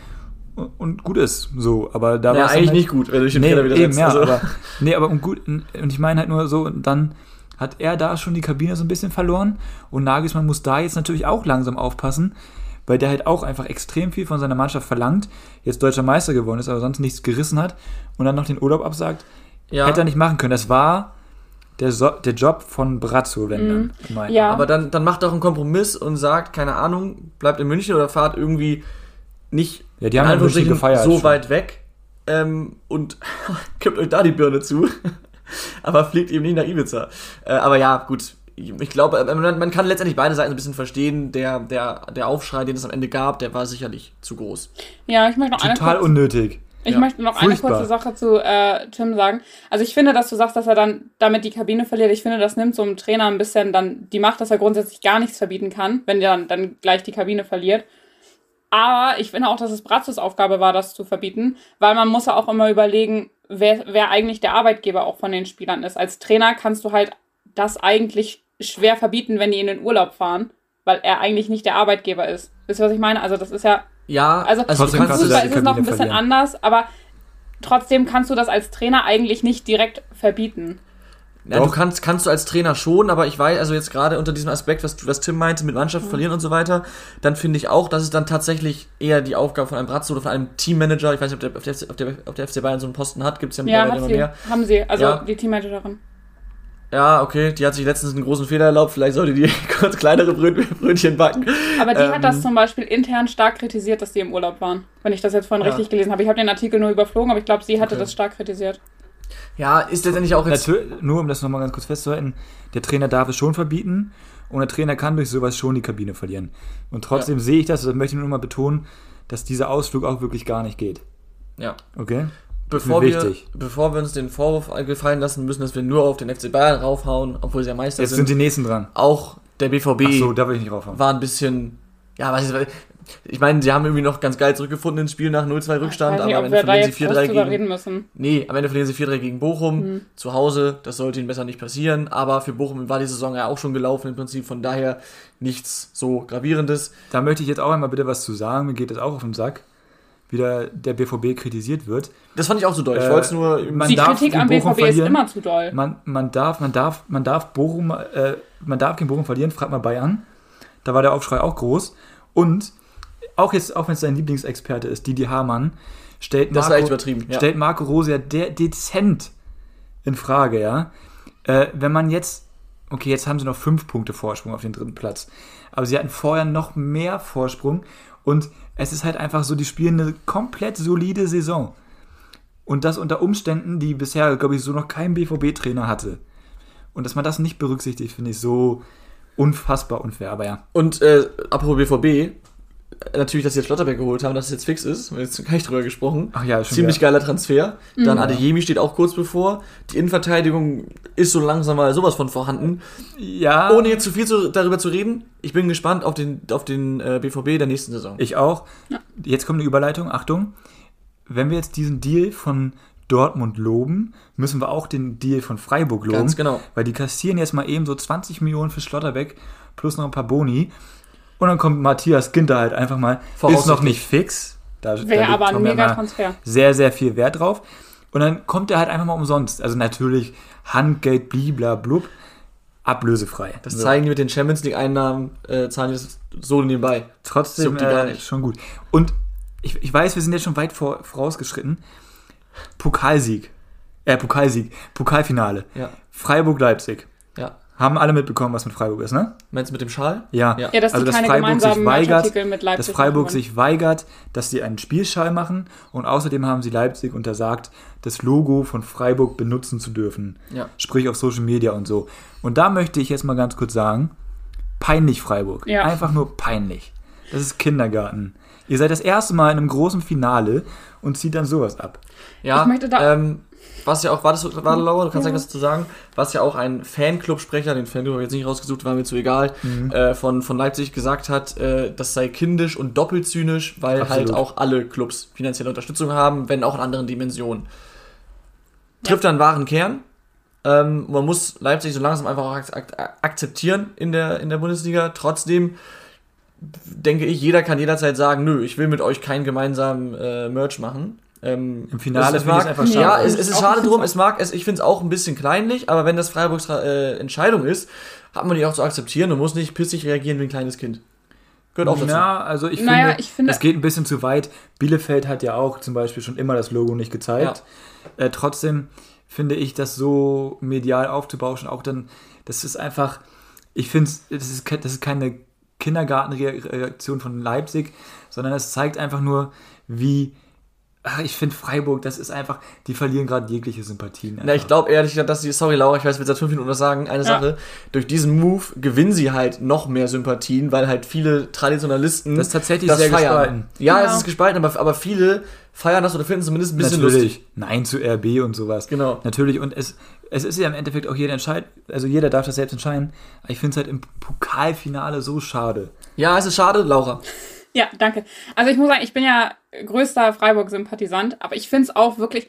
und- gut ist so, aber da Ja, war eigentlich halt- nicht gut, wenn du dich dem Nee, Trainer eben, widersetzt. ja, Also- aber, nee, aber und gut, und ich meine halt nur so, und dann hat er da schon die Kabine so ein bisschen verloren und Nagelsmann muss da jetzt natürlich auch langsam aufpassen, weil der halt auch einfach extrem viel von seiner Mannschaft verlangt, jetzt deutscher Meister geworden ist, aber sonst nichts gerissen hat und dann noch den Urlaub absagt, ja. hätte er nicht machen können. Das war der, so der Job von Brazzo, wenn dann. gemeint. Ja. Aber dann, dann macht doch einen Kompromiss und sagt, keine Ahnung, bleibt in München oder fahrt irgendwie nicht Ja, die haben in gefeiert so schon. weit weg ähm, und kippt euch da die Birne zu. aber fliegt eben nicht nach Ibiza. Äh, aber ja, gut. Ich glaube, äh, man, man kann letztendlich beide Seiten ein bisschen verstehen. Der, der, der Aufschrei, den es am Ende gab, der war sicherlich zu groß. Ja, ich möchte noch eine Total kurze, unnötig. ich ja, möchte noch furchtbar. eine kurze Sache zu äh, Tim sagen. Also ich finde, dass du sagst, dass er dann damit die Kabine verliert. Ich finde, das nimmt so einem Trainer ein bisschen dann die Macht, dass er grundsätzlich gar nichts verbieten kann, wenn der dann, dann gleich die Kabine verliert. Aber ich finde auch, dass es Bratzos Aufgabe war, das zu verbieten, weil man muss ja auch immer überlegen, wer, wer eigentlich der Arbeitgeber auch von den Spielern ist. Als Trainer kannst du halt das eigentlich schwer verbieten, wenn die in den Urlaub fahren, weil er eigentlich nicht der Arbeitgeber ist. Wisst ihr, was ich meine? Also das ist ja, Ja, also, da Fußball ist es noch ein bisschen verlieren. anders, aber trotzdem kannst du das als Trainer eigentlich nicht direkt verbieten. Ja, du kannst, kannst du als Trainer schon, aber ich weiß, also jetzt gerade unter diesem Aspekt, was, was Tim meinte, mit Mannschaft mhm. verlieren und so weiter, dann finde ich auch, dass es dann tatsächlich eher die Aufgabe von einem Bratzo oder von einem Teammanager, ich weiß nicht, ob der, auf der, auf der, FC Bayern so einen Posten hat, gibt es ja mittlerweile ja, immer mehr. Haben sie, also ja. die Teammanagerin. Ja, okay, die hat sich letztens einen großen Fehler erlaubt, vielleicht sollte die kurz kleinere Brötchen backen. Aber die ähm, hat das zum Beispiel intern stark kritisiert, dass die im Urlaub waren. Wenn ich das jetzt vorhin ja. richtig gelesen habe. Ich habe den Artikel nur überflogen, aber ich glaube, sie hatte okay. das stark kritisiert. Ja, ist letztendlich auch jetzt. Natürlich, nur um das nochmal ganz kurz festzuhalten, der Trainer darf es schon verbieten und der Trainer kann durch sowas schon die Kabine verlieren. Und trotzdem ja. sehe ich das, das möchte ich nur mal betonen, dass dieser Ausflug auch wirklich gar nicht geht. Ja. Okay? Bevor wir, bevor wir uns den Vorwurf gefallen lassen müssen, dass wir nur auf den FC Bayern raufhauen, obwohl sie ja Meister Jetzt sind. Jetzt sind die nächsten dran. Auch der BVB Ach so, da will ich nicht raufhauen. war ein bisschen, ja, was ist, ich meine, sie haben irgendwie noch ganz geil zurückgefunden ins Spiel nach 0-2 Rückstand, aber am Ende verlieren sie 4-3 gegen. Nee, am Ende verlieren sie 4-3 gegen Bochum mhm. zu Hause. Das sollte ihnen besser nicht passieren, aber für Bochum war die Saison ja auch schon gelaufen im Prinzip, von daher nichts so gravierendes. Da möchte ich jetzt auch einmal bitte was zu sagen, mir geht das auch auf den Sack. Wieder der BVB kritisiert wird. Das fand ich auch zu doll. Ich äh, wollte es nur. Man die Kritik am BVB verlieren. ist immer zu doll. Man, man, darf, man, darf, man darf Bochum, äh, man darf gegen Bochum verlieren, fragt mal Bayern. Da war der Aufschrei auch groß. Und auch jetzt, auch wenn es dein Lieblingsexperte ist, Didi Hamann, stellt Marco, das ist übertrieben. Ja. stellt Marco Rose ja de dezent in Frage, ja. Äh, wenn man jetzt, okay, jetzt haben sie noch fünf Punkte Vorsprung auf den dritten Platz, aber sie hatten vorher noch mehr Vorsprung und es ist halt einfach so, die spielen eine komplett solide Saison. Und das unter Umständen, die bisher, glaube ich, so noch kein BVB-Trainer hatte. Und dass man das nicht berücksichtigt, finde ich so unfassbar unfair, aber ja. Und äh, apropos BVB, natürlich, dass sie jetzt Schlotterberg geholt haben, dass es jetzt fix ist. Wir haben jetzt gar nicht drüber gesprochen. Ach ja, schon Ziemlich wieder. geiler Transfer. Mhm. Dann Adeyemi steht auch kurz bevor. Die Innenverteidigung ist so langsam mal sowas von vorhanden. Ja. Ohne jetzt zu viel zu, darüber zu reden, ich bin gespannt auf den, auf den äh, BVB der nächsten Saison. Ich auch. Ja. Jetzt kommt eine Überleitung. Achtung. Wenn wir jetzt diesen Deal von Dortmund loben, müssen wir auch den Deal von Freiburg loben. Ganz genau. Weil die kassieren jetzt mal eben so 20 Millionen für Schlotterbeck plus noch ein paar Boni. Und dann kommt Matthias Ginter halt einfach mal. Ist noch nicht fix. Da, Wäre aber ein mega Transfer. Sehr, sehr viel Wert drauf. Und dann kommt er halt einfach mal umsonst. Also natürlich Handgeld, blibla, blub, ablösefrei. Das so. zeigen die mit den Champions League-Einnahmen, äh, zahlen die das so nebenbei. Trotzdem äh, schon gut. Und ich, ich weiß, wir sind jetzt schon weit vor, vorausgeschritten. Pokalsieg. Äh, Pokalsieg. Pokalfinale. Ja. Freiburg-Leipzig. Ja. Haben alle mitbekommen, was mit Freiburg ist, ne? Meinst du mit dem Schal? Ja. ja dass also, dass Freiburg sich weigert, dass Freiburg sich weigert, dass sie einen Spielschal machen und außerdem haben sie Leipzig untersagt, das Logo von Freiburg benutzen zu dürfen. Ja. Sprich auf Social Media und so. Und da möchte ich jetzt mal ganz kurz sagen, peinlich Freiburg. Ja. Einfach nur peinlich. Das ist Kindergarten. Ihr seid das erste Mal in einem großen Finale und zieht dann sowas ab. Ja, ich möchte da ähm, was ja auch, war das, war Laura, du kannst ja. was dazu sagen, was ja auch ein Fanclub-Sprecher, den Fanclub habe ich jetzt nicht rausgesucht, war mir zu egal, mhm. äh, von, von Leipzig gesagt hat, äh, das sei kindisch und doppelt zynisch, weil Absolut. halt auch alle Clubs finanzielle Unterstützung haben, wenn auch in anderen Dimensionen. Trifft ja. einen wahren Kern. Ähm, man muss Leipzig so langsam einfach auch ak akzeptieren in der, in der Bundesliga. Trotzdem denke ich, jeder kann jederzeit sagen, nö, ich will mit euch keinen gemeinsamen äh, Merch machen. Ähm, Im Finale finde ich es einfach schade. Ja, es, es ist schade drum. Es mag, es, ich finde es auch ein bisschen kleinlich, aber wenn das Freiburgs äh, Entscheidung ist, hat man die auch zu akzeptieren und muss nicht pissig reagieren wie ein kleines Kind. Gehört auch dazu. Ja, also ich naja, finde, ich finde, es geht ein bisschen zu weit. Bielefeld hat ja auch zum Beispiel schon immer das Logo nicht gezeigt. Ja. Äh, trotzdem finde ich, das so medial aufzubauschen, auch dann, das ist einfach, ich finde, das ist, das ist keine Kindergartenreaktion von Leipzig, sondern es zeigt einfach nur, wie Ach, ich finde Freiburg, das ist einfach, die verlieren gerade jegliche Sympathien. Na, ich glaube ehrlich gesagt, dass sie, sorry Laura, ich weiß, wir seit fünf Minuten was sagen, eine ja. Sache, durch diesen Move gewinnen sie halt noch mehr Sympathien, weil halt viele Traditionalisten das ist tatsächlich das sehr feiern. gespalten. Ja, genau. es ist gespalten, aber, aber viele feiern das oder finden es zumindest ein bisschen Natürlich. lustig. Nein zu RB und sowas. Genau. Natürlich, und es, es ist ja im Endeffekt auch jeder entscheidet, also jeder darf das selbst entscheiden, aber ich finde es halt im Pokalfinale so schade. Ja, es ist schade, Laura. Ja, danke. Also ich muss sagen, ich bin ja größter Freiburg-Sympathisant, aber ich finde es auch wirklich,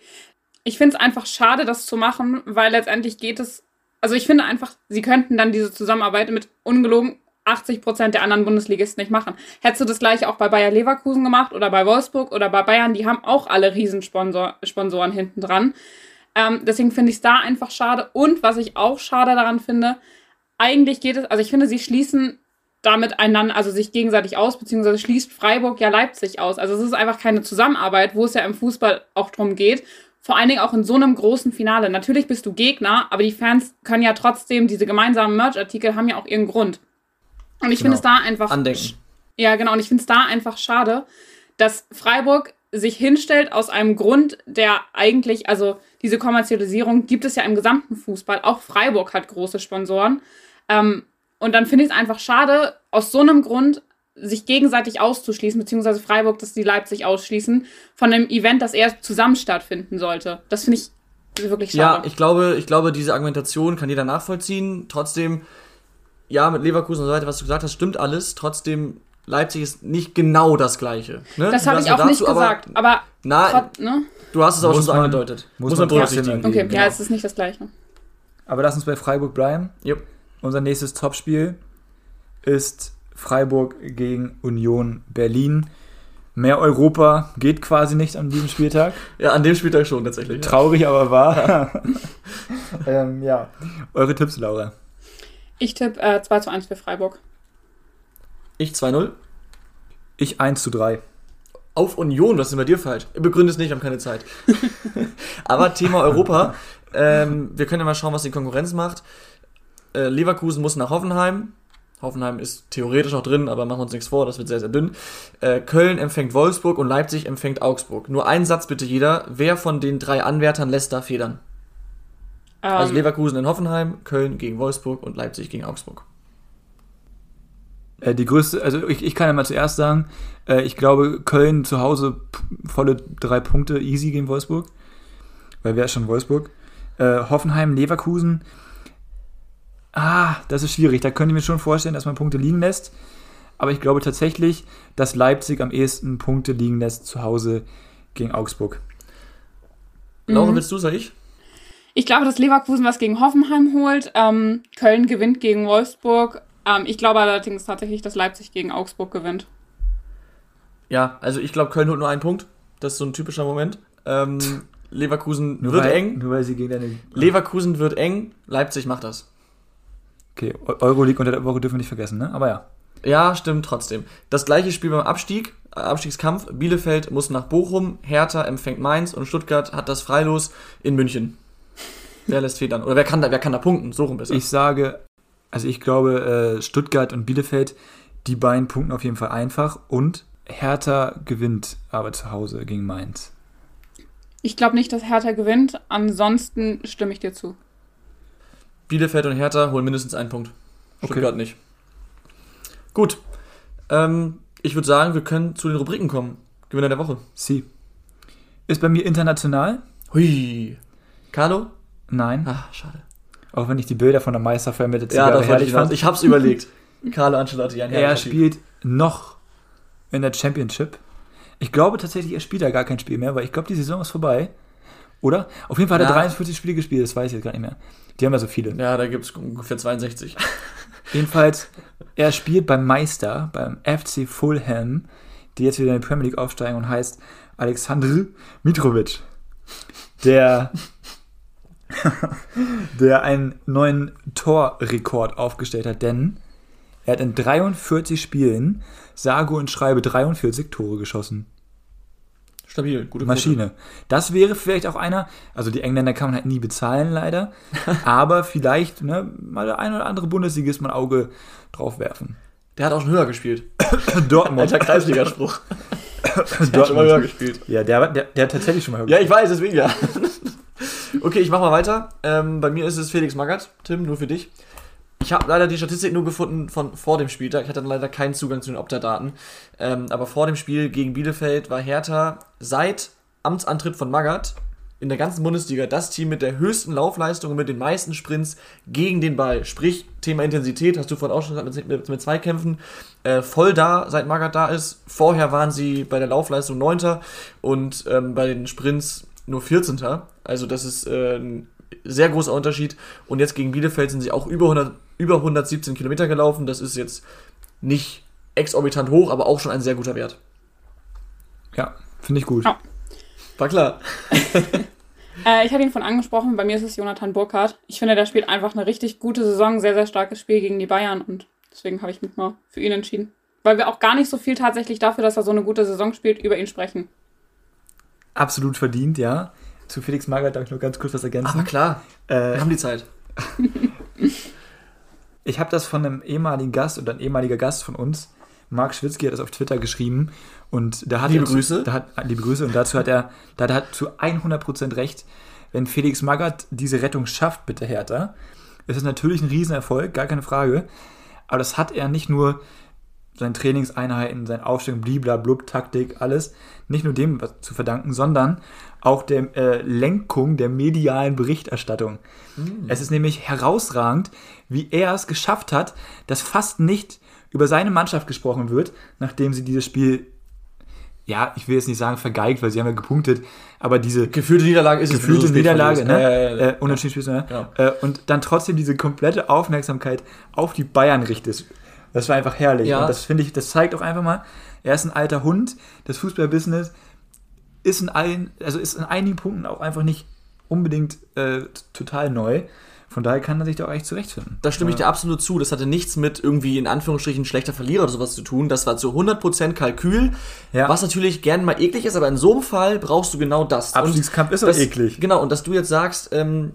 ich finde es einfach schade, das zu machen, weil letztendlich geht es, also ich finde einfach, sie könnten dann diese Zusammenarbeit mit ungelogen 80 Prozent der anderen Bundesligisten nicht machen. Hättest du das gleiche auch bei Bayer Leverkusen gemacht oder bei Wolfsburg oder bei Bayern, die haben auch alle Riesensponsoren hinten dran. Ähm, deswegen finde ich es da einfach schade. Und was ich auch schade daran finde, eigentlich geht es, also ich finde, sie schließen damit einander, also sich gegenseitig aus, beziehungsweise schließt Freiburg ja Leipzig aus. Also es ist einfach keine Zusammenarbeit, wo es ja im Fußball auch drum geht. Vor allen Dingen auch in so einem großen Finale. Natürlich bist du Gegner, aber die Fans können ja trotzdem, diese gemeinsamen Merch-Artikel haben ja auch ihren Grund. Und ich genau. finde es da einfach. Andenken. Ja, genau. Und ich finde es da einfach schade, dass Freiburg sich hinstellt aus einem Grund, der eigentlich, also diese Kommerzialisierung gibt es ja im gesamten Fußball. Auch Freiburg hat große Sponsoren. Ähm, und dann finde ich es einfach schade, aus so einem Grund sich gegenseitig auszuschließen, beziehungsweise Freiburg, dass die Leipzig ausschließen, von einem Event, das eher zusammen stattfinden sollte. Das finde ich wirklich schade. Ja, ich glaube, ich glaube, diese Argumentation kann jeder nachvollziehen. Trotzdem, ja, mit Leverkusen und so weiter, was du gesagt hast, stimmt alles. Trotzdem, Leipzig ist nicht genau das Gleiche. Ne? Das habe ich auch dazu, nicht gesagt, aber, aber na, ne? du hast es auch schon so angedeutet. Muss, muss man berücksichtigen. Okay, genau. ja, es ist nicht das Gleiche. Aber lass uns bei Freiburg bleiben. Yep. Unser nächstes Topspiel ist Freiburg gegen Union Berlin. Mehr Europa geht quasi nicht an diesem Spieltag. Ja, an dem Spieltag schon tatsächlich. Traurig, ja. aber wahr. ähm, ja. Eure Tipps, Laura? Ich tippe äh, 2 zu 1 für Freiburg. Ich 2-0. Ich 1 zu 3. Auf Union, was ist denn bei dir falsch? Begründe es nicht, wir haben keine Zeit. aber Thema Europa. Ähm, wir können ja mal schauen, was die Konkurrenz macht. Äh, Leverkusen muss nach Hoffenheim. Hoffenheim ist theoretisch noch drin, aber machen wir uns nichts vor, das wird sehr, sehr dünn. Äh, Köln empfängt Wolfsburg und Leipzig empfängt Augsburg. Nur ein Satz bitte jeder. Wer von den drei Anwärtern lässt da federn? Also ähm. Leverkusen in Hoffenheim, Köln gegen Wolfsburg und Leipzig gegen Augsburg. Äh, die größte, also ich, ich kann ja mal zuerst sagen, äh, ich glaube, Köln zu Hause volle drei Punkte easy gegen Wolfsburg. Weil wer ist schon Wolfsburg? Äh, Hoffenheim, Leverkusen Ah, das ist schwierig. Da könnte ich mir schon vorstellen, dass man Punkte liegen lässt. Aber ich glaube tatsächlich, dass Leipzig am ehesten Punkte liegen lässt zu Hause gegen Augsburg. Laura, mhm. willst du, sag ich? Ich glaube, dass Leverkusen was gegen Hoffenheim holt. Ähm, Köln gewinnt gegen Wolfsburg. Ähm, ich glaube allerdings tatsächlich, dass Leipzig gegen Augsburg gewinnt. Ja, also ich glaube, Köln holt nur einen Punkt. Das ist so ein typischer Moment. Ähm, Leverkusen nur wird weil, eng. Nur weil sie gegen deine. Leverkusen wird eng. Leipzig macht das. Okay, Euroleague unter der Woche dürfen wir nicht vergessen, ne? Aber ja. Ja, stimmt trotzdem. Das gleiche Spiel beim Abstieg, Abstiegskampf. Bielefeld muss nach Bochum, Hertha empfängt Mainz und Stuttgart hat das Freilos in München. Wer lässt federn? Oder wer kann da, wer kann da punkten? So rum besser. Ich sage, also ich glaube, äh, Stuttgart und Bielefeld, die beiden punkten auf jeden Fall einfach und Hertha gewinnt aber zu Hause gegen Mainz. Ich glaube nicht, dass Hertha gewinnt. Ansonsten stimme ich dir zu. Bielefeld und Hertha holen mindestens einen Punkt. Stuttgart okay. nicht. Gut. Ähm, ich würde sagen, wir können zu den Rubriken kommen. Gewinner der Woche. Sie. Ist bei mir international. Hui. Carlo? Nein. Ach, schade. Auch wenn ich die Bilder von der Meisterfeier mit der Zigarre ja, das herrlich fand. Ich hab's überlegt. Carlo Ancelotti, ein Er spielt noch in der Championship. Ich glaube tatsächlich, er spielt da gar kein Spiel mehr, weil ich glaube, die Saison ist vorbei. Oder? Auf jeden Fall hat ja. er 43 Spiele gespielt, das weiß ich jetzt gar nicht mehr. Die haben ja so viele. Ja, da gibt es ungefähr 62. Jedenfalls, er spielt beim Meister, beim FC Fulham, die jetzt wieder in die Premier League aufsteigen und heißt Alexandr Mitrovic. Der, der einen neuen Torrekord aufgestellt hat, denn er hat in 43 Spielen sage und schreibe 43 Tore geschossen. Stabil, gute Maschine. Quote. Das wäre vielleicht auch einer, also die Engländer kann man halt nie bezahlen, leider. aber vielleicht ne, mal der ein oder andere Bundesligist mal ein Auge drauf werfen. Der hat auch schon höher gespielt. Dortmund. Alter Kreisligaspruch. der hat schon mal höher gespielt. Ja, der, der, der hat tatsächlich schon mal höher gespielt. Ja, ich weiß, deswegen ja. okay, ich mach mal weiter. Ähm, bei mir ist es Felix Magath. Tim, nur für dich. Ich habe leider die Statistik nur gefunden von vor dem Spieltag. Ich hatte dann leider keinen Zugang zu den Opta-Daten. Ähm, aber vor dem Spiel gegen Bielefeld war Hertha seit Amtsantritt von Magath in der ganzen Bundesliga das Team mit der höchsten Laufleistung und mit den meisten Sprints gegen den Ball. Sprich, Thema Intensität, hast du vorhin auch schon gesagt, mit, mit, mit Zweikämpfen, äh, voll da, seit Magath da ist. Vorher waren sie bei der Laufleistung 9. und ähm, bei den Sprints nur 14. Also das ist äh, ein sehr großer Unterschied. Und jetzt gegen Bielefeld sind sie auch über 100 über 117 Kilometer gelaufen. Das ist jetzt nicht exorbitant hoch, aber auch schon ein sehr guter Wert. Ja, finde ich gut. Ja. War klar. Äh, ich hatte ihn von angesprochen, bei mir ist es Jonathan Burkhardt. Ich finde, der spielt einfach eine richtig gute Saison, sehr, sehr starkes Spiel gegen die Bayern und deswegen habe ich mich mal für ihn entschieden. Weil wir auch gar nicht so viel tatsächlich dafür, dass er so eine gute Saison spielt, über ihn sprechen. Absolut verdient, ja. Zu Felix Magath darf ich nur ganz kurz was ergänzen. Aber klar, Äh, wir haben die Zeit. Ich habe das von einem ehemaligen Gast oder ein ehemaliger Gast von uns, Marc Schwitzky, hat das auf Twitter geschrieben und da hat Liebe er, Grüße. Da hat, liebe Grüße und dazu hat er, da hat er zu 100% recht. Wenn Felix Magath diese Rettung schafft, bitte Hertha, ist es natürlich ein Riesenerfolg, gar keine Frage. Aber das hat er nicht nur seinen Trainingseinheiten, sein Aufstellung, bliblablub, Taktik, alles, nicht nur dem zu verdanken, sondern auch der äh, Lenkung der medialen Berichterstattung. Es ist nämlich herausragend, wie er es geschafft hat, dass fast nicht über seine Mannschaft gesprochen wird, nachdem sie dieses Spiel, ja, ich will jetzt nicht sagen vergeigt, weil sie haben ja gepunktet, aber diese Gefühlte Niederlage ist es, gefühlte spät Niederlage, ne? Ja, ja, ja. Äh, unentschieden spielst du, ne? Genau. Und dann trotzdem diese komplette Aufmerksamkeit auf die Bayern richtest. Das war einfach herrlich. Ja. Und das finde ich, das zeigt auch einfach mal, er ist ein alter Hund. Das Fußballbusiness ist in allen, also ist in einigen Punkten auch einfach nicht unbedingt äh, total neu. Von daher kann er sich da auch echt zurechtfinden. Da stimme ich dir absolut zu. Das hatte nichts mit irgendwie in Anführungsstrichen schlechter Verlierer oder sowas zu tun. Das war zu 100% Kalkül, Ja. was natürlich gerne mal eklig ist, aber in so einem Fall brauchst du genau das. Abstiegskampf ist das, eklig. Genau, und dass du jetzt sagst, ähm,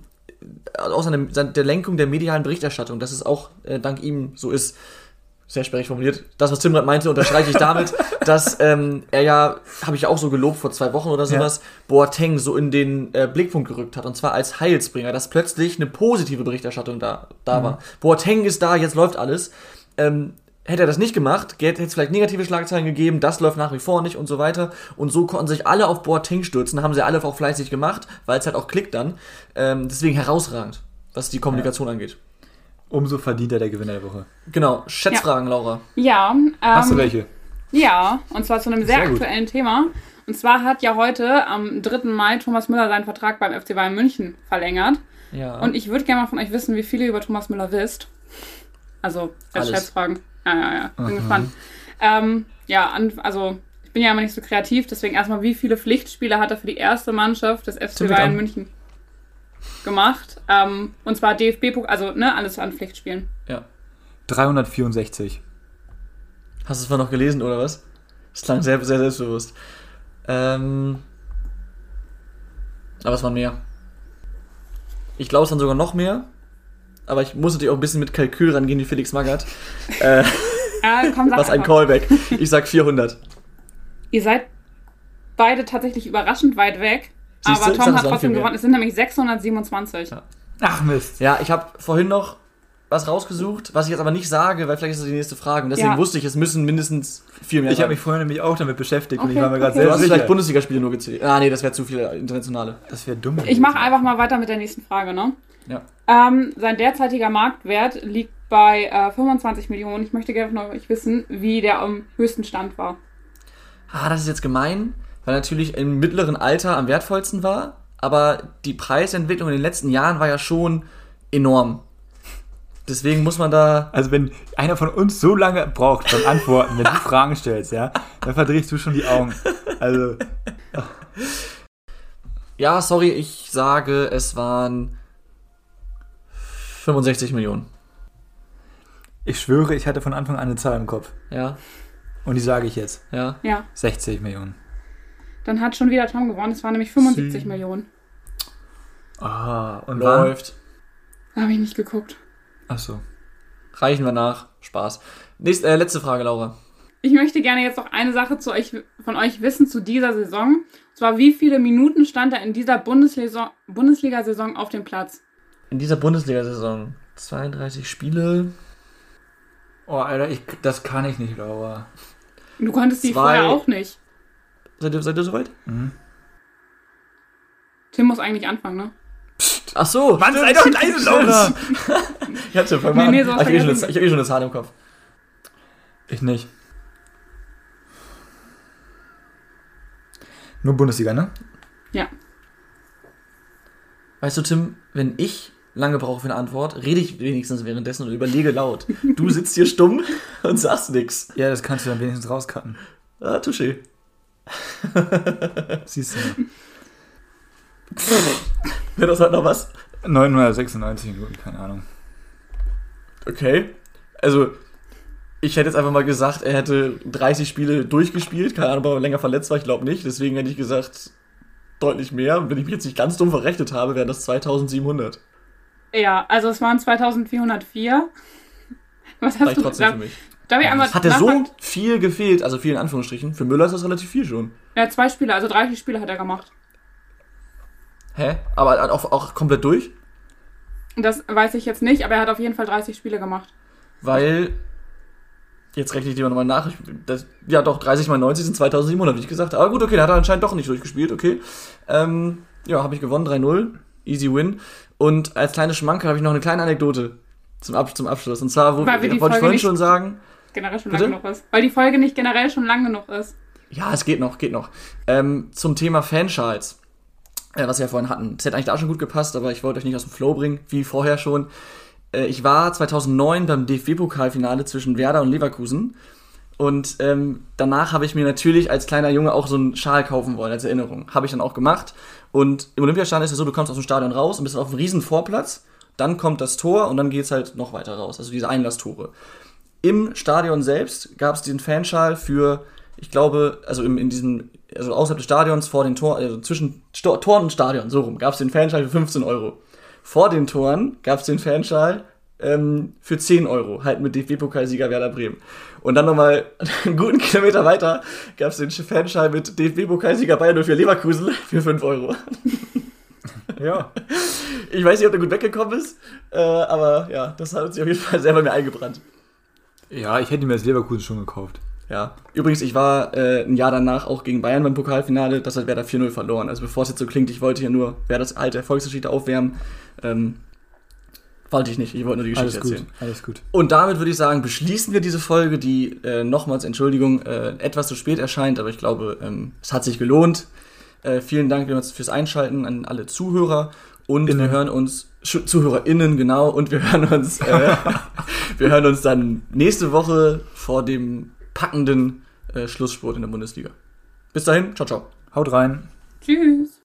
aus einer, der Lenkung der medialen Berichterstattung, dass es auch äh, dank ihm so ist, sehr sperrig formuliert. Das, was Tim gerade meinte, unterstreiche ich damit, dass ähm, er ja, habe ich ja auch so gelobt vor zwei Wochen oder sowas, Boateng so in den äh, Blickpunkt gerückt hat. Und zwar als Heilsbringer, dass plötzlich eine positive Berichterstattung da, da war. Boateng ist da, jetzt läuft alles. Ähm, hätte er das nicht gemacht, hätte es vielleicht negative Schlagzeilen gegeben, das läuft nach wie vor nicht und so weiter. Und so konnten sich alle auf Boateng stürzen, haben sie alle auch fleißig gemacht, weil es halt auch klickt dann. Ähm, deswegen herausragend, was die Kommunikation angeht. Umso verdient er der Gewinner der Woche. Genau, Schätzfragen, Laura. Ja, ähm, Hast du welche? Ja, und zwar zu einem sehr, Sehr gut. aktuellen Thema. Und zwar hat ja heute am 3. Mai Thomas Müller seinen Vertrag beim FC Bayern München verlängert. Ja. Und ich würde gerne mal von euch wissen, wie viel ihr über Thomas Müller wisst. Also, als. Schätzfragen. Ja, ja, ja. Bin gespannt. Ähm, ja, an, also, ich bin ja immer nicht so kreativ, deswegen erstmal, wie viele Pflichtspiele hat er für die erste Mannschaft des FC Zum Bayern. München gemacht? Ähm, und zwar DFB, also, ne, alles an Pflichtspielen. ja. 364. Hast du es vorhin noch gelesen, oder was? Das klang sehr, sehr selbstbewusst. Ähm, aber es waren mehr. Ich glaube, es waren sogar noch mehr. Aber ich muss natürlich auch ein bisschen mit Kalkül rangehen, wie Felix Magath. äh, Äh, komm, sag was ein. Callback. Ich sag 400. Ihr seid beide tatsächlich überraschend weit weg. Siehst du, aber ich Tom hat trotzdem gewonnen. Es sind nämlich 627. Ja. Ach Mist. Ja, ich habe vorhin noch was rausgesucht, was ich jetzt aber nicht sage, weil vielleicht ist das die nächste Frage. Und deswegen Ja. wusste ich, es müssen mindestens viel mehr Ich habe mich vorhin nämlich auch damit beschäftigt und ich Okay, war mir gerade okay. Du hast vielleicht Bundesligaspiele nur gezählt. Ah, nee, das wäre zu viele internationale. das wäre dumm. Ich mache einfach mal weiter mit der nächsten Frage, ne? Ja. Ähm, sein derzeitiger Marktwert liegt bei äh, 25 Millionen. Ich möchte gerne von euch wissen, wie der am höchsten Stand war. Ah, das ist jetzt gemein, weil natürlich im mittleren Alter am wertvollsten war, aber die Preisentwicklung in den letzten Jahren war ja schon enorm. Deswegen muss man da. Also wenn einer von uns so lange braucht beim Antworten, wenn du Fragen stellst, ja, dann verdrehst du schon die Augen. Also Ja, sorry, ich sage, es waren 65 Millionen. ich schwöre, ich hatte von Anfang an eine Zahl im Kopf. Ja, Und die sage ich jetzt. ja. Ja, 60 Millionen. Dann hat schon wieder Tom gewonnen. Es waren nämlich 75 Millionen. Ah, und? Läuft. Da habe ich nicht geguckt. Achso. Reichen wir nach. Spaß. Nächste, äh, letzte Frage, Laura. Ich möchte gerne jetzt noch eine Sache zu euch, von euch wissen zu dieser Saison. Und zwar, wie viele Minuten stand er in dieser Bundesliga- Bundesliga-Saison auf dem Platz? In dieser Bundesliga-Saison 32 Spiele. Oh, Alter, ich, das kann ich nicht, Laura. Du konntest die Zwei. vorher auch nicht. Seid ihr, seid ihr soweit? Tim muss eigentlich anfangen, ne? Ach so. Mann, sei doch leise. Laura! Ja, Tim, fang Nee, mal nee, so ich habe eh, schon vergessen. eine- ich hab eh schon eine Zahl im Kopf. Ich nicht. Nur Bundesliga, ne? Ja. Weißt du, Tim, wenn ich lange brauche für eine Antwort, rede ich wenigstens währenddessen und überlege laut. Du sitzt hier stumm und sagst nix. Ja, das kannst du dann wenigstens rauscutten. Ah, touché. Siehst du. Wäre das halt noch was? 996 Minuten, keine Ahnung. Okay. Also, ich hätte jetzt einfach mal gesagt, er hätte 30 Spiele durchgespielt. Keine Ahnung, ob er länger verletzt war, ich glaube nicht. Deswegen hätte ich gesagt, deutlich mehr. Und wenn ich mich jetzt nicht ganz dumm verrechnet habe, wären das 2700. Ja, also es waren 2404. Was hast du trotzdem für mich. Darf ich einmal hat er so viel gefehlt, also viel in Anführungsstrichen. Für Müller ist das relativ viel schon. Ja, zwei Spiele, also 30 Spiele hat er gemacht. Hä? Aber auch, auch komplett durch? Das weiß ich jetzt nicht, aber er hat auf jeden Fall 30 Spiele gemacht. Weil, jetzt rechne ich dir nochmal nach, das, ja doch, 30 mal 90 sind 2700, wie ich gesagt habe. Aber gut, okay, da hat er anscheinend doch nicht durchgespielt, okay. Ähm, ja, habe ich gewonnen, 3-0, easy win. Und als kleine Schmanke habe ich noch eine kleine Anekdote zum, Ab zum Abschluss. Und zwar, wo, wollte ich vorhin schon sagen... Generell schon lang genug ist. Weil die Folge nicht generell schon lang genug ist. Ja, es geht noch, geht noch. Ähm, zum Thema Fanschals äh, was wir ja vorhin hatten. Das hätte eigentlich da schon gut gepasst, aber ich wollte euch nicht aus dem Flow bringen, wie vorher schon. Äh, ich war 2009 beim DFB-Pokalfinale zwischen Werder und Leverkusen. Und ähm, danach habe ich mir natürlich als kleiner Junge auch so einen Schal kaufen wollen, als Erinnerung. Habe ich dann auch gemacht. Und im Olympiastadion ist es so, du kommst aus dem Stadion raus und bist auf einem riesen Vorplatz. Dann kommt das Tor und dann geht es halt noch weiter raus. Also diese Einlasstore. Im Stadion selbst gab es den Fanschal für, ich glaube, also im, in diesem also außerhalb des Stadions, vor den Toren, also zwischen Sto Toren und Stadion, so rum, gab es den Fanschal für 15 Euro. Vor den Toren gab es den Fanschal ähm, für 10 Euro, halt mit DFB-Pokalsieger Werder Bremen. Und dann nochmal einen guten Kilometer weiter gab es den Fanschal mit DFB-Pokalsieger Bayern für Leverkusen für 5 Euro. ja. Ich weiß nicht, ob der gut weggekommen ist, äh, aber ja, das hat sich auf jeden Fall selber mir eingebrannt. Ja, ich hätte mir das Leverkusen schon gekauft. Ja. Übrigens, ich war äh, ein Jahr danach auch gegen Bayern beim Pokalfinale, das hat Werder 4-0 verloren. Also bevor es jetzt so klingt, ich wollte hier nur Werders alte Erfolgsgeschichte aufwärmen. Ähm, wollte ich nicht, ich wollte nur die Geschichte alles erzählen. Gut, alles gut. Und damit würde ich sagen, beschließen wir diese Folge, die äh, nochmals, Entschuldigung, äh, etwas zu spät erscheint, aber ich glaube, ähm, es hat sich gelohnt. Äh, vielen Dank fürs Einschalten an alle Zuhörer und Innen. wir hören uns ZuhörerInnen, genau, und wir hören uns, äh, wir hören uns dann nächste Woche vor dem packenden äh, Schlussspurt in der Bundesliga. Bis dahin, ciao, ciao. Haut rein. Tschüss.